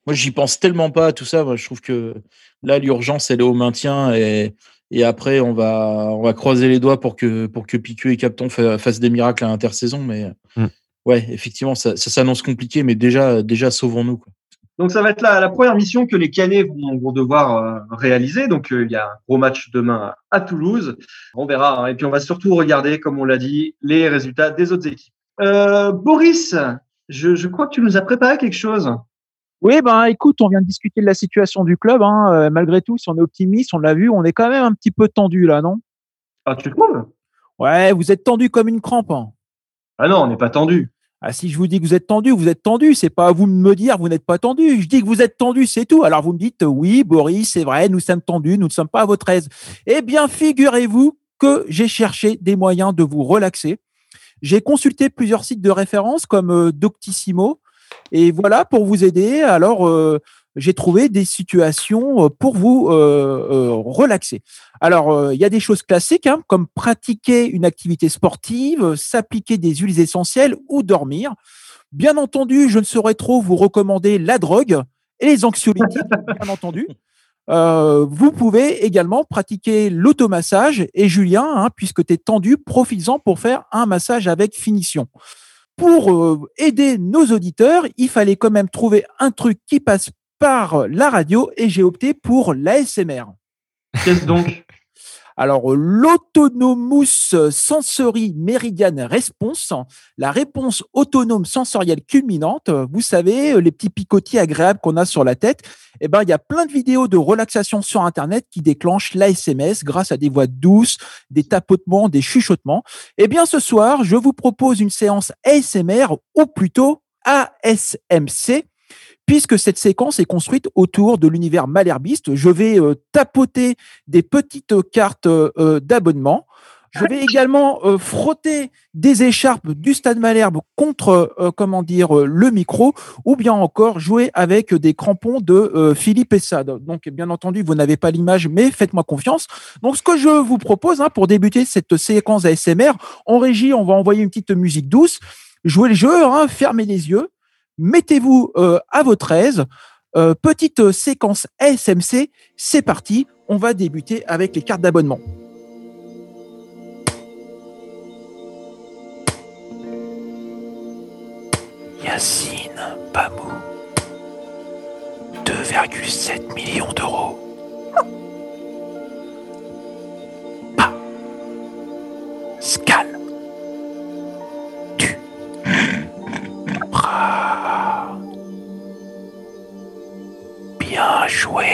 Moi, j'y pense tellement pas à tout ça. Moi, je trouve que là, l'urgence, elle est au maintien et, et après, on va, on va croiser les doigts pour que, pour que Piqueux et Capton fa- fassent des miracles à l'intersaison. Mais Mm. Ouais, effectivement, ça, ça s'annonce compliqué, mais déjà, déjà sauvons-nous. quoi. Donc ça va être la, la première mission que les Canets vont, vont devoir euh, réaliser. Donc euh, il y a un gros match demain à Toulouse. On verra. hein. Et puis on va surtout regarder, comme on l'a dit, les résultats des autres équipes. Euh, Boris, je, je crois que tu nous as préparé quelque chose. Oui, ben écoute, on vient de discuter de la situation du club. Hein. Malgré tout, si on est optimiste, on l'a vu, on est quand même un petit peu tendu là, non? Ah, tu trouves? Ouais, vous êtes tendu comme une crampe. hein. Ah non, on n'est pas tendu. Ah, si je vous dis que vous êtes tendu, vous êtes tendu. C'est pas à vous de me dire vous n'êtes pas tendu. Je dis que vous êtes tendu, c'est tout. Alors vous me dites oui, Boris, c'est vrai, nous sommes tendus, nous ne sommes pas à votre aise. Eh bien, figurez-vous que j'ai cherché des moyens de vous relaxer. J'ai consulté plusieurs sites de référence comme euh, Doctissimo. Et voilà, pour vous aider, alors euh, j'ai trouvé des situations euh, pour vous relaxer. Alors, il y a des choses classiques, hein, comme pratiquer une activité sportive, s'appliquer des huiles essentielles ou dormir. Bien entendu, je ne saurais trop vous recommander la drogue et les anxiolytiques, bien entendu. (laughs) Euh, vous pouvez également pratiquer l'automassage. Et Julien, hein, puisque tu es tendu, profites-en pour faire un massage avec finition. Pour euh, aider nos auditeurs, il fallait quand même trouver un truc qui passe par la radio et j'ai opté pour l'ASMR. Qu'est-ce donc? (laughs) Alors, l'autonomous sensory meridian response, la réponse autonome sensorielle culminante, vous savez, les petits picotis agréables qu'on a sur la tête, eh ben, il y a plein de vidéos de relaxation sur Internet qui déclenchent l'ASMS grâce à des voix douces, des tapotements, des chuchotements. Eh bien, ce soir, je vous propose une séance ASMR ou plutôt ASMC puisque cette séquence est construite autour de l'univers malherbiste. Je vais euh, tapoter des petites cartes euh, d'abonnement. Je vais également euh, frotter des écharpes du Stade Malherbe contre, comment dire, le micro, ou bien encore jouer avec des crampons de Philippe Essad. Donc, bien entendu, vous n'avez pas l'image, mais faites-moi confiance. Donc, ce que je vous propose hein, pour débuter cette séquence ASMR, en régie, on va envoyer une petite musique douce, jouer le jeu, hein, fermez les yeux, mettez-vous euh, à votre aise. Euh, petite séquence ASMC, c'est parti. On va débuter avec les cartes d'abonnement. Yacine Pamou, 2,7 millions d'euros. Scal. Bien joué. (laughs)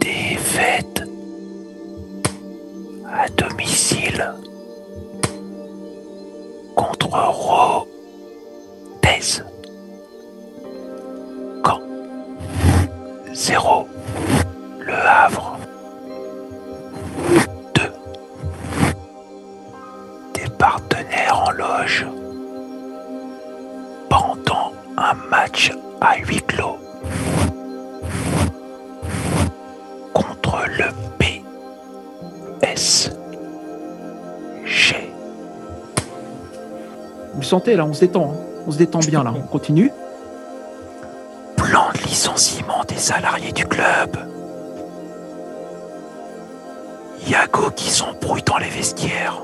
Défaite Là, on se détend, hein. on se détend bien là, on continue. Plan de licenciement des salariés du club. Yago qui s'embrouille dans les vestiaires.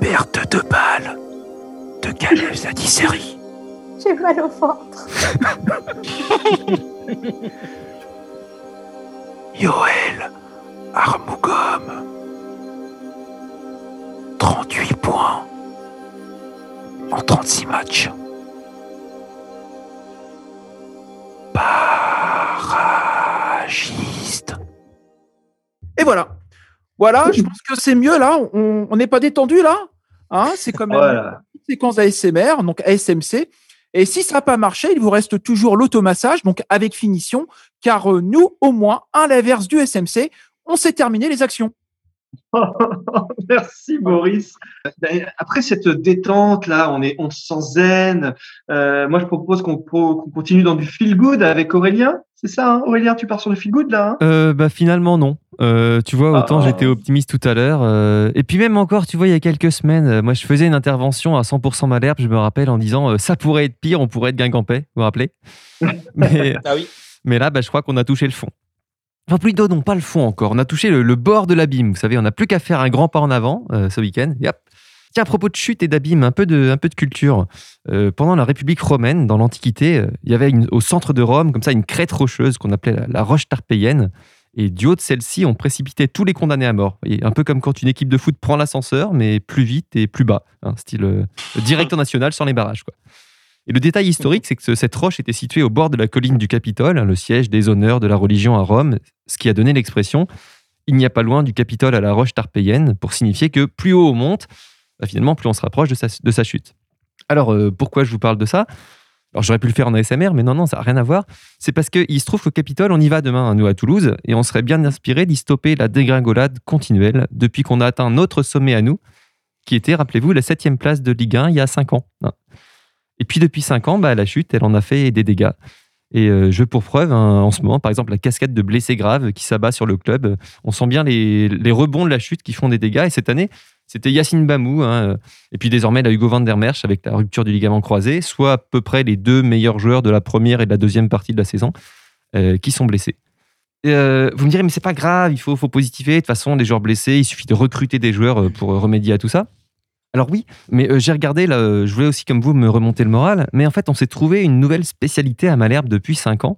Perte de balles de Caleb Zadisseri. J'ai mal au ventre. (laughs) Yoel Armougom. 36 matchs. Paragiste. Et voilà. Voilà, je pense que c'est mieux là. On n'est pas détendu là. Hein c'est comme même une séquence ASMR, donc ASMC. Et si ça n'a pas marché, il vous reste toujours l'automassage, donc avec finition, car euh, nous, au moins, à l'inverse du SMC, on sait terminer les actions. (laughs) Merci Boris. Après cette détente là, on est on se sent zen. Euh, moi je propose qu'on continue dans du feel good avec Aurélien. C'est ça, hein Aurélien, tu pars sur du feel good là hein? Euh, Bah finalement non. Euh, tu vois, autant ah. j'étais optimiste tout à l'heure. et puis même encore, tu vois, il y a quelques semaines, moi je faisais une intervention à 100% Malherbe, je me rappelle, en disant ça pourrait être pire, on pourrait être Guingampais, vous vous rappelez? (laughs) Mais, ah oui. mais là, bah, je crois qu'on a touché le fond. Enfin, plutôt, non, pas le fond encore. On a touché le, bord de l'abîme. Vous savez, on n'a plus qu'à faire un grand pas en avant euh, ce week-end. Tiens, à propos de chute et d'abîme, un, peu de, culture. Euh, pendant la République romaine, dans l'Antiquité, euh, il y avait au centre de Rome, comme ça, une crête rocheuse qu'on appelait la, roche tarpéienne. Et du haut de celle-ci, on précipitait tous les condamnés à mort. un peu comme quand une équipe de foot prend l'ascenseur, mais plus vite et plus bas. Hein, style directeur national sans les barrages. Quoi. Et le détail historique, c'est que cette roche était située au bord de la colline du Capitole, hein, le siège des honneurs de la religion à Rome, ce qui a donné l'expression il n'y a pas loin du Capitole à la roche tarpéienne, pour signifier que plus haut on monte, bah, finalement, plus on se rapproche de sa, de sa chute. Alors, euh, pourquoi je vous parle de ça? Alors j'aurais pu le faire en ASMR, mais non, non, ça n'a rien à voir. C'est parce qu'il se trouve qu'au Capitole, on y va demain, nous à Toulouse, et on serait bien inspiré d'y stopper la dégringolade continuelle depuis qu'on a atteint notre sommet à nous, qui était, rappelez-vous, la septième place de Ligue 1 il y a cinq ans. Et puis depuis cinq ans, bah, la chute, elle en a fait des dégâts. Et euh, je pour preuve, hein, en ce moment, par exemple, la cascade de blessés graves qui s'abat sur le club, on sent bien les, rebonds de la chute qui font des dégâts. Et cette année, c'était Yacine Bamou, hein, et puis désormais la Hugo van der Merch avec la rupture du ligament croisé, soit à peu près les deux meilleurs joueurs de la première et de la deuxième partie de la saison euh, qui sont blessés. Euh, vous me direz, mais c'est pas grave, il faut, faut positiver. De toute façon, les joueurs blessés, il suffit de recruter des joueurs euh, pour remédier à tout ça. Alors oui, mais j'ai regardé, là, je voulais aussi comme vous me remonter le moral, mais en fait, on s'est trouvé une nouvelle spécialité à Malherbe depuis 5 ans.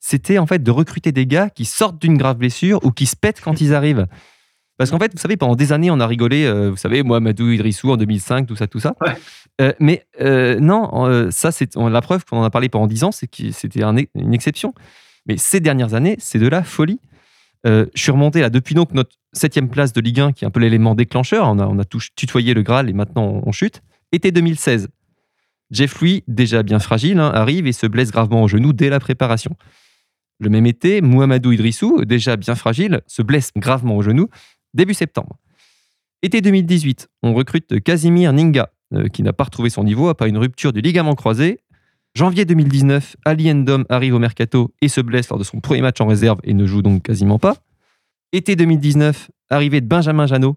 C'était en fait de recruter des gars qui sortent d'une grave blessure ou qui se pètent quand ils arrivent. Parce qu'en fait, vous savez, pendant des années, on a rigolé, euh, vous savez, moi, Madou Idrissou en 2005, tout ça, tout ça. Euh, mais euh, non, ça, c'est la preuve qu'on en a parlé pendant 10 ans, c'est que c'était une exception. Mais ces dernières années, c'est de la folie. Je suis remonté là depuis donc notre septième place de Ligue 1, qui est un peu l'élément déclencheur. On a, on a tutoyé le Graal et maintenant on, chute. Été 2016. Jeff Louis, déjà bien fragile, hein, arrive et se blesse gravement au genou dès la préparation. Le même été, Mouhamadou Idrissou, déjà bien fragile, se blesse gravement au genou début septembre. Été 2018, on recrute Casimir Ninga, euh, qui n'a pas retrouvé son niveau après une rupture du ligament croisé. Janvier 2019, Ali Endom arrive au mercato et se blesse lors de son premier match en réserve et ne joue donc quasiment pas. Été 2019, arrivée de Benjamin Janot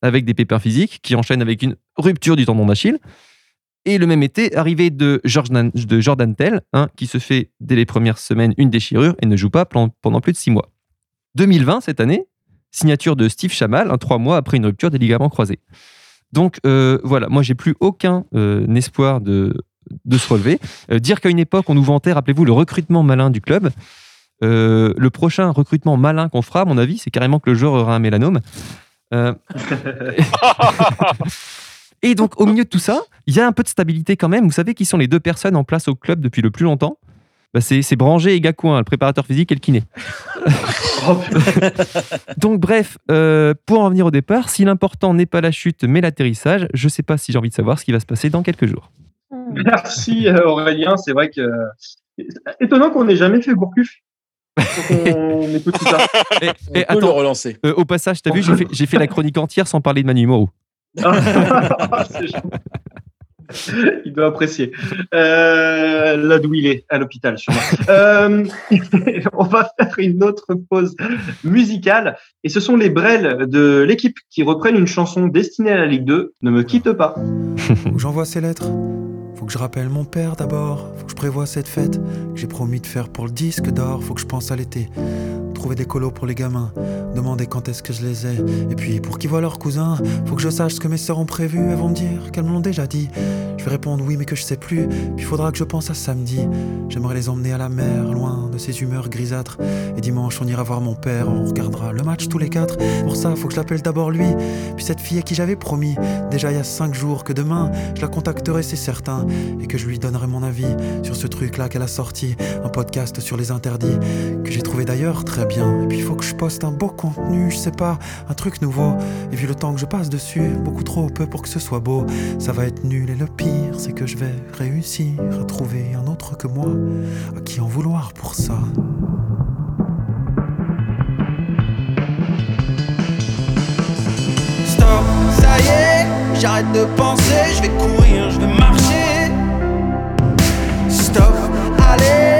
avec des pépins physiques qui enchaînent avec une rupture du tendon d'Achille. Et le même été, arrivée de, Jordan Tell, hein, qui se fait dès les premières semaines une déchirure et ne joue pas pendant plus de six mois. 2020, cette année, signature de Steve Chamal, un trois mois après une rupture des ligaments croisés. Donc euh, voilà, moi j'ai plus aucun euh, espoir de, de se relever. Euh, dire qu'à une époque on nous vantait, rappelez-vous, le recrutement malin du club. le prochain recrutement malin qu'on fera, à mon avis, c'est carrément que le joueur aura un mélanome. (laughs) Et donc, au milieu de tout ça, il y a un peu de stabilité quand même. Vous savez qui sont les deux personnes en place au club depuis le plus longtemps? Bah c'est Branger et Gacouin, le préparateur physique et le kiné. (laughs) Oh, Donc bref, euh, pour en revenir au départ, si l'important n'est pas la chute mais l'atterrissage, je ne sais pas si j'ai envie de savoir ce qui va se passer dans quelques jours. Merci euh, Aurélien, c'est vrai que étonnant qu'on n'ait jamais fait Gourcuff. (laughs) on écoute tout ça. Et, et attends, le relancer. Euh, au passage, tu as vu, j'ai fait, fait, la chronique entière sans parler de Manu Moreau. (laughs) il doit apprécier. Euh, là d'où il est, à l'hôpital, sûrement. euh, (laughs) on va faire une autre pause musicale. Et ce sont les Brels de l'équipe qui reprennent une chanson destinée à la Ligue 2, Ne me quitte pas. J'envoie ces lettres. Faut que je rappelle mon père d'abord. Faut que je prévoie cette fête que j'ai promis de faire pour le disque d'or. Faut que je pense à l'été trouver des colos pour les gamins, demander quand est-ce que je les ai. Et puis pour qu'ils voient leurs cousins, faut que je sache ce que mes sœurs ont prévu. Elles vont me dire qu'elles me l'ont déjà dit. Je vais répondre oui, mais que je sais plus. Puis faudra que je pense à samedi. J'aimerais les emmener à la mer, loin de ces humeurs grisâtres. Et dimanche, on ira voir mon père, on regardera le match tous les quatre. Pour ça, faut que je l'appelle d'abord lui, puis cette fille à qui j'avais promis, déjà il y a cinq jours, que demain, je la contacterai, c'est certain. Et que je lui donnerai mon avis sur ce truc-là qu'elle a sorti, un podcast sur les interdits, que j'ai trouvé d'ailleurs très Et puis il faut que je poste un beau contenu, je sais pas, un truc nouveau. Et vu le temps que je passe dessus, beaucoup trop peu pour que ce soit beau, ça va être nul. Et le pire, c'est que je vais réussir à trouver un autre que moi, à qui en vouloir pour ça. Stop, ça y est, j'arrête de penser, je vais courir, je vais marcher. Stop, allez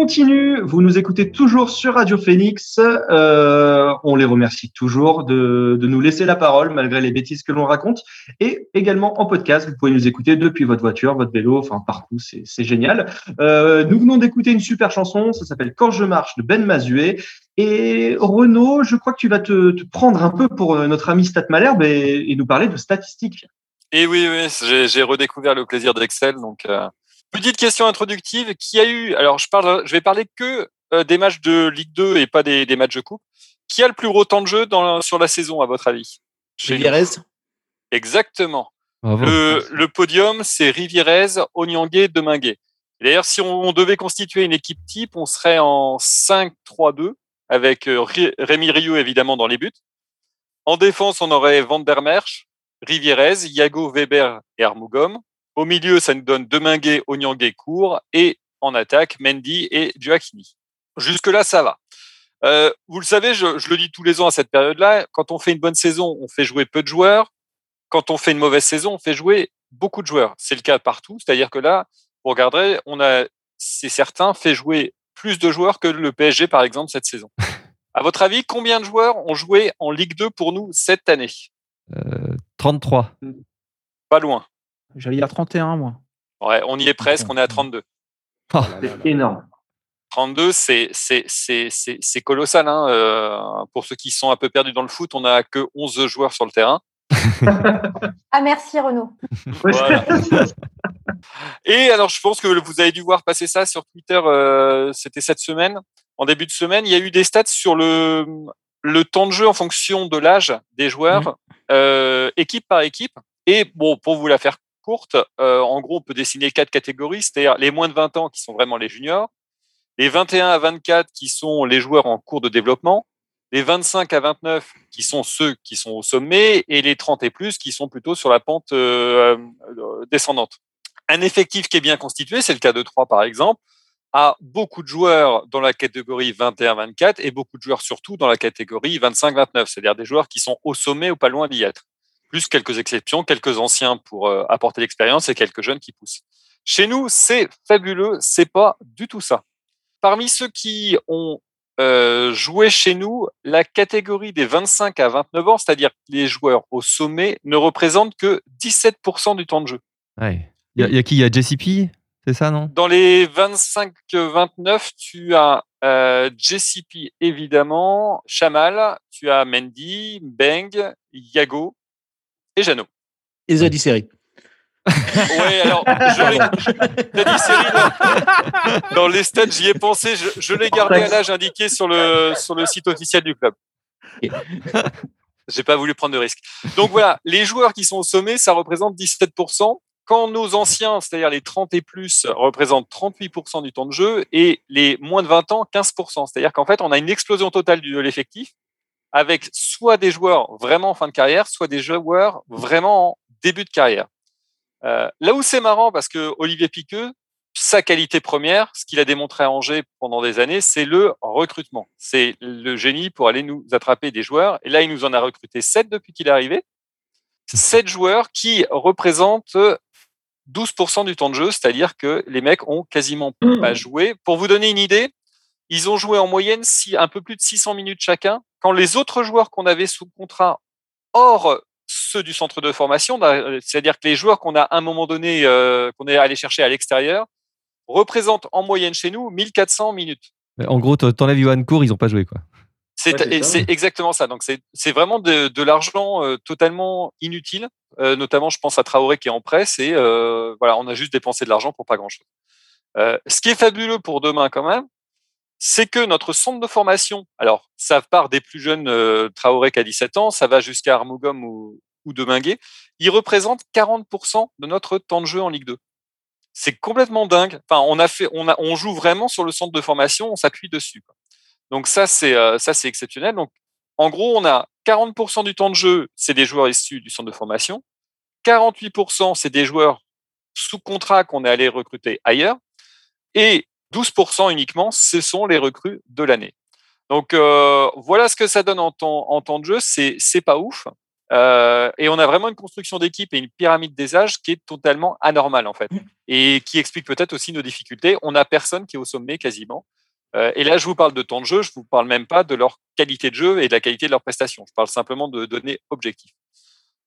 continue. Vous nous écoutez toujours sur Radio Phoenix. Euh, on les remercie toujours de, nous laisser la parole malgré les bêtises que l'on raconte. Et également en podcast, vous pouvez nous écouter depuis votre voiture, votre vélo, enfin partout. C'est génial. Euh, nous venons d'écouter une super chanson. Ça s'appelle Quand je marche de Ben Mazué. Et Renaud, je crois que tu vas te, prendre un peu pour euh, notre ami Stat Malherbe et, nous parler de statistiques. Et oui, oui, j'ai redécouvert le plaisir d'Excel. Donc, petite question introductive. Qui a eu Alors, je parle, je vais parler que euh, des matchs de Ligue 2 et pas des, des matchs de coupe. Qui a le plus gros temps de jeu dans, sur la saison, à votre avis? Chez. Rivierez? Exactement. Bravo. Le, le podium, c'est Rivierez, Onyangé, Deminguet. Et D'ailleurs, si on devait constituer une équipe type, on serait en 5-3-2 avec euh, Rémi Rioux évidemment dans les buts. En défense, on aurait Van der Merch, Rivierez, Iago, Weber et Armugom. Au milieu, ça nous donne Deminguet, Onyangé, Court. Et en attaque, Mendy et Giacchini. Jusque-là, ça va. Euh, vous le savez, je, je le dis tous les ans à cette période-là, quand on fait une bonne saison, on fait jouer peu de joueurs. Quand on fait une mauvaise saison, on fait jouer beaucoup de joueurs. C'est le cas partout. C'est-à-dire que là, vous regarderez, on a, c'est certain, fait jouer plus de joueurs que le PSG, par exemple, cette saison. (laughs) À votre avis, combien de joueurs ont joué en Ligue 2 pour nous cette année? Euh, 33. Pas loin. J'allais dire 31, moi. Ouais, on y est presque, on est à 32. C'est énorme. 32, c'est c'est c'est c'est c'est colossal. Hein. euh, pour ceux qui sont un peu perdus dans le foot, on a que 11 joueurs sur le terrain. (laughs) Ah, merci Renaud. (laughs) Voilà. Et alors, je pense que vous avez dû voir passer ça sur Twitter. euh, C'était cette semaine, en début de semaine. Il y a eu des stats sur le le temps de jeu en fonction de l'âge des joueurs, euh, équipe par équipe. Et bon, pour vous la faire euh, en gros, on peut dessiner quatre catégories, c'est-à-dire les moins de 20 ans qui sont vraiment les juniors, les 21 à 24 qui sont les joueurs en cours de développement, les 25 à 29 qui sont ceux qui sont au sommet et les 30 et plus qui sont plutôt sur la pente euh, euh, descendante. Un effectif qui est bien constitué, c'est le cas de 3 par exemple, a beaucoup de joueurs dans la catégorie 21-24 et beaucoup de joueurs surtout dans la catégorie 25-29, c'est-à-dire des joueurs qui sont au sommet ou pas loin d'y être. Plus quelques exceptions, quelques anciens pour euh, apporter l'expérience et quelques jeunes qui poussent. Chez nous, c'est fabuleux, c'est pas du tout ça. Parmi ceux qui ont euh, joué chez nous, la catégorie des 25 à 29 ans, c'est-à-dire les joueurs au sommet, ne représente que 17% du temps de jeu. Ouais. Il y, a- il y a qui? Il y a JCP C'est ça, non? Dans les 25-29, tu as euh, JCP évidemment, Chamal, tu as Mendy, Beng, Yago et Jano. Et. Ouais, alors, je dans les stats, j'y ai pensé, je, je l'ai gardé à l'âge indiqué sur le, sur le site officiel du club. J'ai pas voulu prendre de risque. Donc voilà, les joueurs qui sont au sommet, ça représente 17%. Quand nos anciens, c'est-à-dire les 30 et plus, représentent 38% du temps de jeu et les moins de 20 ans, 15%. C'est-à-dire qu'en fait, on a une explosion totale de l'effectif avec soit des joueurs vraiment en fin de carrière, soit des joueurs vraiment en début de carrière. Euh, là où c'est marrant, parce que Olivier Piqueux, sa qualité première, ce qu'il a démontré à Angers pendant des années, c'est le recrutement. C'est le génie pour aller nous attraper des joueurs. Et là, il nous en a recruté sept depuis qu'il est arrivé. Sept joueurs qui représentent 12% du temps de jeu, c'est-à-dire que les mecs ont quasiment pas joué. Pour vous donner une idée, ils ont joué en moyenne un peu plus de 600 minutes chacun, quand les autres joueurs qu'on avait sous contrat hors ceux du centre de formation, c'est-à-dire que les joueurs qu'on a à un moment donné, euh, qu'on est allé chercher à l'extérieur, représentent en moyenne chez nous 1400 minutes. En gros, t'enlèves Johan Cour, ils n'ont pas joué. quoi. C'est exactement ça. Donc c'est vraiment de, de l'argent euh, totalement inutile. Euh, notamment, je pense à Traoré qui est en presse et euh, voilà, on a juste dépensé de l'argent pour pas grand chose. ce qui est fabuleux pour demain quand même, c'est que notre centre de formation, alors ça part des plus jeunes Traoré qui a 17 ans, ça va jusqu'à Armougom ou, ou Deminguet, il représente 40% de notre temps de jeu en Ligue 2. C'est complètement dingue. Enfin, on a fait, on, a, on joue vraiment sur le centre de formation, on s'appuie dessus. Donc ça, c'est euh, ça, c'est exceptionnel. Donc, en gros, on a 40% du temps de jeu, c'est des joueurs issus du centre de formation. 48%, c'est des joueurs sous contrat qu'on est allé recruter ailleurs. Et 12% uniquement, ce sont les recrues de l'année. Donc euh, voilà ce que ça donne en temps, en temps de jeu. C'est c'est pas ouf. Euh, et on a vraiment une construction d'équipe et une pyramide des âges qui est totalement anormale en fait, et qui explique peut-être aussi nos difficultés. On n'a personne qui est au sommet quasiment. Euh, et là, je vous parle de temps de jeu, je vous parle même pas de leur qualité de jeu et de la qualité de leurs prestations. Je parle simplement de données objectives.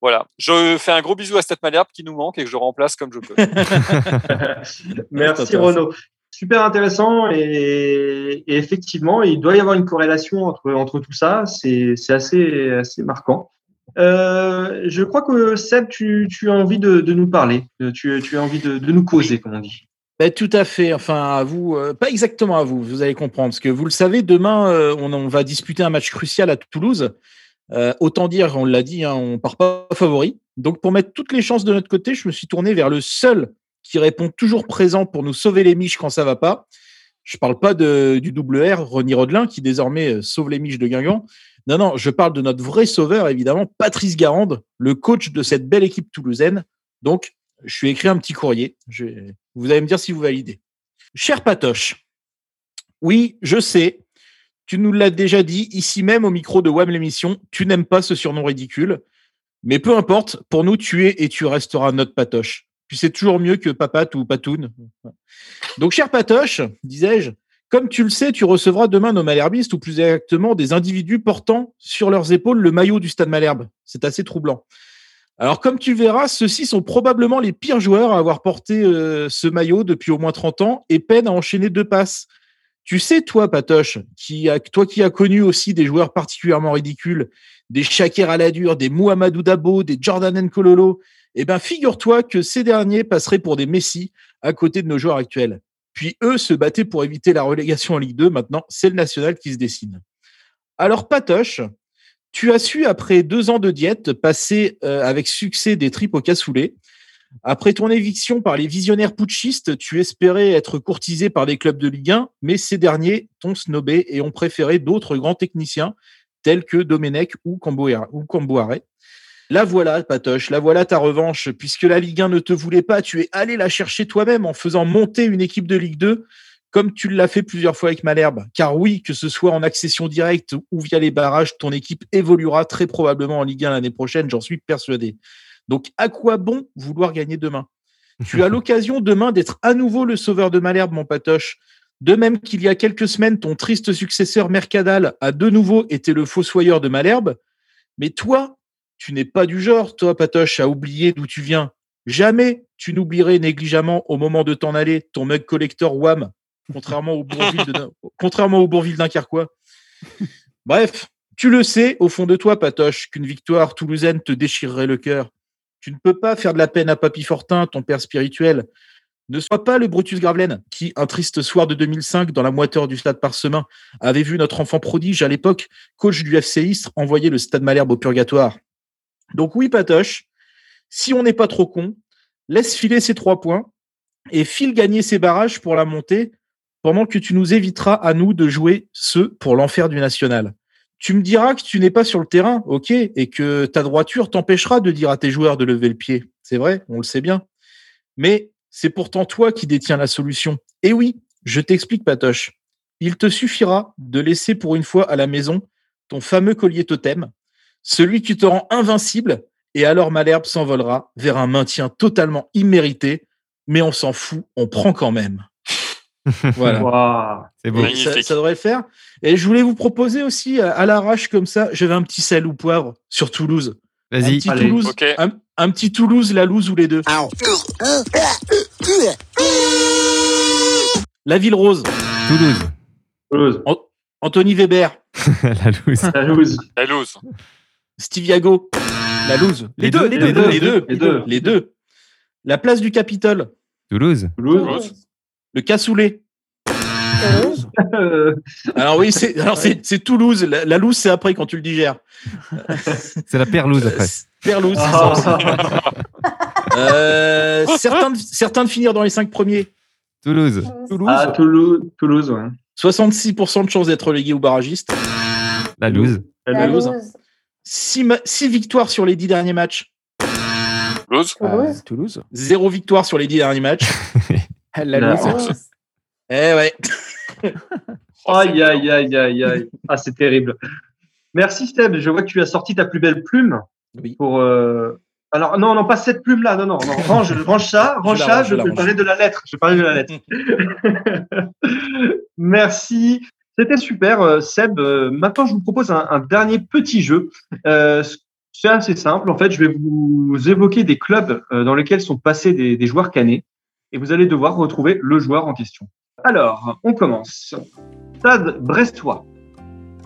Voilà. Je fais un gros bisou à Stat Malherbe qui nous manque et que je remplace comme je peux. (laughs) (laughs) Merci Renaud. Super intéressant et, effectivement, il doit y avoir une corrélation entre, entre tout ça. C'est assez, assez marquant. Euh, je crois que Seb, tu, tu as envie de, de nous parler, tu, tu, as envie de, de nous causer, comme on dit. Ben, tout à fait. Enfin, à vous, euh, pas exactement à vous. Vous allez comprendre, parce que vous le savez, demain, euh, on, on, va disputer un match crucial à Toulouse. Euh, autant dire, on l'a dit, hein, on part pas favori. Donc, pour mettre toutes les chances de notre côté, je me suis tourné vers le seul qui répond toujours présent pour nous sauver les miches quand ça va pas. Je parle pas du double R, Ronnie Rodelin, qui désormais sauve les miches de Guingamp. Non, non, je parle de notre vrai sauveur, évidemment, Patrice Garande, le coach de cette belle équipe toulousaine. Donc, je suis écrit un petit courrier. Vous allez me dire si vous validez. Cher Patoche, oui, je sais, tu nous l'as déjà dit ici même au micro de WAM l'émission, tu n'aimes pas ce surnom ridicule. Mais peu importe, pour nous, tu es et tu resteras notre Patoche. Puis c'est toujours mieux que Papat ou Patoun. Donc, cher Patoche, disais-je, comme tu le sais, tu recevras demain nos Malherbistes, ou plus exactement des individus portant sur leurs épaules le maillot du Stade Malherbe. C'est assez troublant. Alors, comme tu verras, ceux-ci sont probablement les pires joueurs à avoir porté euh, ce maillot depuis au moins 30 ans et peinent à enchaîner deux passes. Tu sais, toi, Patoche, qui toi qui as connu aussi des joueurs particulièrement ridicules, des Shakir Aladur, des Mouhamadou Dabo, des Jordan Nkololo, eh ben, figure-toi que ces derniers passeraient pour des Messi à côté de nos joueurs actuels. Puis eux se battaient pour éviter la relégation en Ligue 2. Maintenant, c'est le national qui se dessine. Alors, Patoche, tu as su, après deux ans de diète, passer euh, avec succès des tripes au cassoulet. Après ton éviction par les visionnaires putschistes, tu espérais être courtisé par des clubs de Ligue 1, mais ces derniers t'ont snobé et ont préféré d'autres grands techniciens tels que Domenech ou Cambouaré. La voilà, Patoche, la voilà ta revanche, puisque la Ligue 1 ne te voulait pas, tu es allé la chercher toi-même en faisant monter une équipe de Ligue 2, comme tu l'as fait plusieurs fois avec Malherbe. Car oui, que ce soit en accession directe ou via les barrages, ton équipe évoluera très probablement en Ligue 1 l'année prochaine, j'en suis persuadé. Donc, à quoi bon vouloir gagner demain? Tu as (laughs) l'occasion demain d'être à nouveau le sauveur de Malherbe, mon Patoche. De même qu'il y a quelques semaines, ton triste successeur Mercadal a de nouveau été le fossoyeur de Malherbe. Mais toi, tu n'es pas du genre, toi, Patoche, à oublier d'où tu viens. Jamais tu n'oublierais négligemment au moment de t'en aller ton mug collector WAM, contrairement au Bourville, de, (laughs) contrairement au Bourville. Bref, tu le sais au fond de toi, Patoche, qu'une victoire toulousaine te déchirerait le cœur. Tu ne peux pas faire de la peine à Papy Fortin, ton père spirituel. Ne sois pas le Brutus Gravelaine qui, un triste soir de 2005, dans la moiteur du stade parsemin, avait vu notre enfant prodige à l'époque, coach du FC Istres, envoyer le stade Malherbe au purgatoire. Donc oui, Patoche, si on n'est pas trop con, laisse filer ces trois points et file gagner ces barrages pour la montée pendant que tu nous éviteras à nous de jouer ceux pour l'enfer du national. Tu me diras que tu n'es pas sur le terrain, ok, et que ta droiture t'empêchera de dire à tes joueurs de lever le pied. C'est vrai, on le sait bien. Mais c'est pourtant toi qui détiens la solution. Et oui, je t'explique, Patoche. Il te suffira de laisser pour une fois à la maison ton fameux collier totem, celui qui te rend invincible, et alors Malherbe s'envolera vers un maintien totalement immérité, mais on s'en fout, on prend quand même. (laughs) Voilà. C'est beau. Ça, ça devrait le faire. Et je voulais vous proposer aussi, à, à l'arrache comme ça, j'avais un petit sel ou poivre sur Toulouse. Vas-y. Un petit Allez. Toulouse, Ok. un, un petit Toulouse, la loose ou les deux. La ville rose. Toulouse. An- Anthony Weber. (laughs) la loose. La loose. La loose. Steve Yago. La loose. Les, deux, les deux, les deux, les deux, les deux. La place du Capitole. Toulouse. Toulouse. Le cassoulet. alors oui, c'est alors c'est c'est Toulouse. La, la loose, c'est après quand tu le digères. (laughs) C'est la perlouse après. Perlouse, c'est ça aussi. (laughs) Euh, certains, de, certains de finir dans les cinq premiers. Toulouse. Toulouse. Ah, Toulouse, Toulouse, ouais. 66% de chances d'être relégué ou barragiste. La loose. La loose. 6 victoires sur les 10 derniers matchs. Toulouse. Euh, Toulouse. Zéro victoire sur les 10 derniers matchs. (laughs) La loose. Eh ouais. (laughs) Aïe, aïe, aïe, aïe, aïe. Ah, c'est terrible. Merci, Seb. Je vois que tu as sorti ta plus belle plume. Oui. Pour, euh, Alors, non, non, pas cette plume-là. Non, non, non. Range, (laughs) range ça. Range ça. range, Je vais parler de la lettre. Je vais parler de la lettre. Merci. C'était super, euh, Seb. Euh, Maintenant, je vous propose un, un dernier petit jeu. Euh, c'est assez simple. En fait, je vais vous évoquer des clubs dans lesquels sont passés des, des joueurs canés et vous allez devoir retrouver le joueur en question. Alors, on commence. Stade Brestois.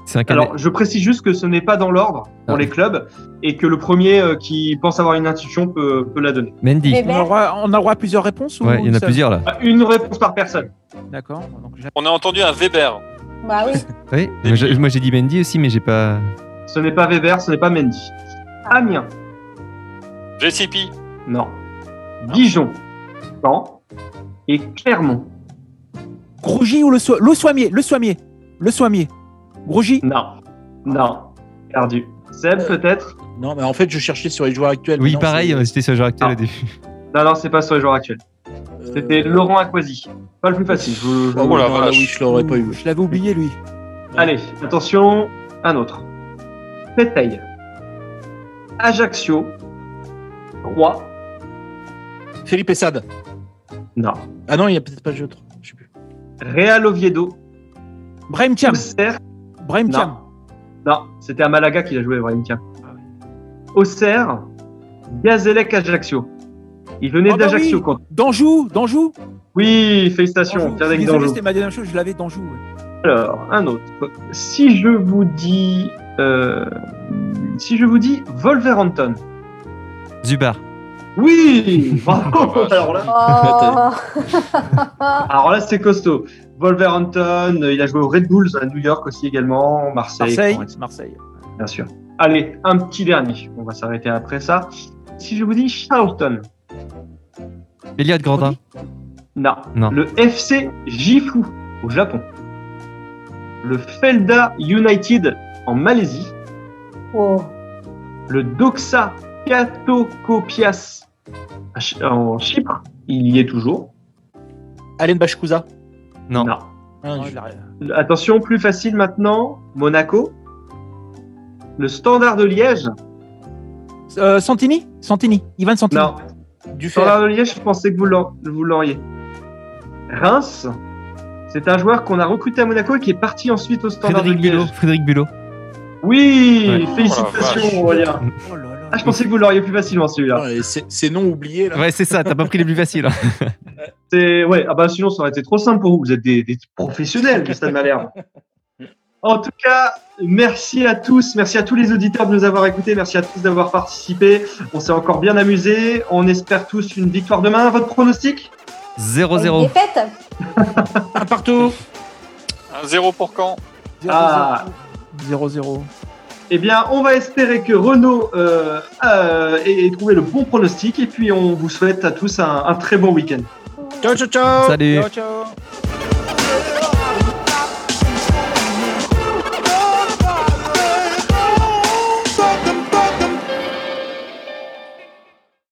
C'est un canet. Alors, je précise juste que ce n'est pas dans l'ordre pour Ah. les clubs et que le premier euh, qui pense avoir une institution peut, peut la donner. Mendy. On aura, on aura plusieurs réponses ou Ouais, il y en a plusieurs là. Une réponse par personne. D'accord. On a entendu un Weber. Bah oui. (laughs) Oui. Moi, j'ai- moi, j'ai dit Mendy aussi, mais j'ai pas. Ce n'est pas Weber, ce n'est pas Mendy. Amiens. JCP. Non. Dijon. Non. Et Clermont. Grougy ou le, so le Soimier Le Soimier. Le Soimier. Grougy Non. Non. Perdu. Seb, peut-être? Non, mais en fait, je cherchais sur les joueurs actuels. Oui, non, pareil, euh, j'étais sur le joueur actuel Ah. au début. Non, non, c'est pas sur les joueurs actuels. C'était Euh, Laurent Aquasi. Pas le plus facile. je vous- je oh, vous- non, la là, vache. oui, je l'aurais pas eu. Je l'avais oublié, lui. Allez, attention, un autre. Péteil. Ajaccio. 3. Philippe Essad. Non. Ah non, il n'y a peut-être pas de jeu. Je sais plus. Real Oviedo. Brahim Thiam. Auxerre. Brahim Non. Thiam. Non, c'était à Malaga qu'il a joué, Brahim Thiam. Auxerre. Gazélec Ajaccio. Il venait Ah bah d'Ajaccio. oui. quand- D'Anjou. D'Anjou. Oui, félicitations. Pierre-Éric Désolé, Danjou. c'était ma dernière chose. Je l'avais d'Anjou. ouais. Alors, un autre. Si je vous dis. euh, si je vous dis Wolverhampton. Zubar. Oui Bravo (laughs) Alors là, Oh. (laughs) alors là c'est costaud. Wolverhampton, il a joué aux Red Bulls à New York aussi également, Marseille. Marseille. Marseille. Bien sûr. Allez, un petit dernier. On va s'arrêter après ça. Si je vous dis Charlton. Elliot Grandin. Non. Non. Le FC Gifu au Japon. Le Felda United en Malaisie. Oh. Le Doxa Katokopias en Chypre. Il y est toujours. Alain Bachkouza. Non. Non. Ah, Oh, je- Attention, plus facile maintenant. Monaco. Le Standard de Liège. Euh, Santini? Santini. Ivan Santini. Non. Du Standard fer. de Liège, je pensais que vous l'aur- vous l'auriez. Reims. C'est un joueur qu'on a recruté à Monaco et qui est parti ensuite au Standard Frédéric de Bulot. Frédéric Bulot. Oui, Ouais. félicitations, Aurélien. (laughs) Oh là là. Ah, je pensais que vous l'auriez plus facilement celui-là. Ouais, c'est non oublié là. Ouais, c'est ça, t'as pas pris les plus faciles. hein. (laughs) C'est ouais, ah bah sinon ça aurait été trop simple pour vous. Vous êtes des, des professionnels du Stade Malherbe. (laughs) En tout cas, merci à tous, merci à tous les auditeurs de nous avoir écoutés, merci à tous d'avoir participé. On s'est encore bien amusé. On espère tous une victoire demain. Votre pronostic 0-0. Défaite. Un partout. Un 0 pour quand 0-0. Ah. 0-0. Eh bien, on va espérer que Renault euh, euh, ait ait trouvé le bon pronostic et puis on vous souhaite à tous un, un très bon week-end. Ciao, ciao, ciao. Salut. Ciao, ciao.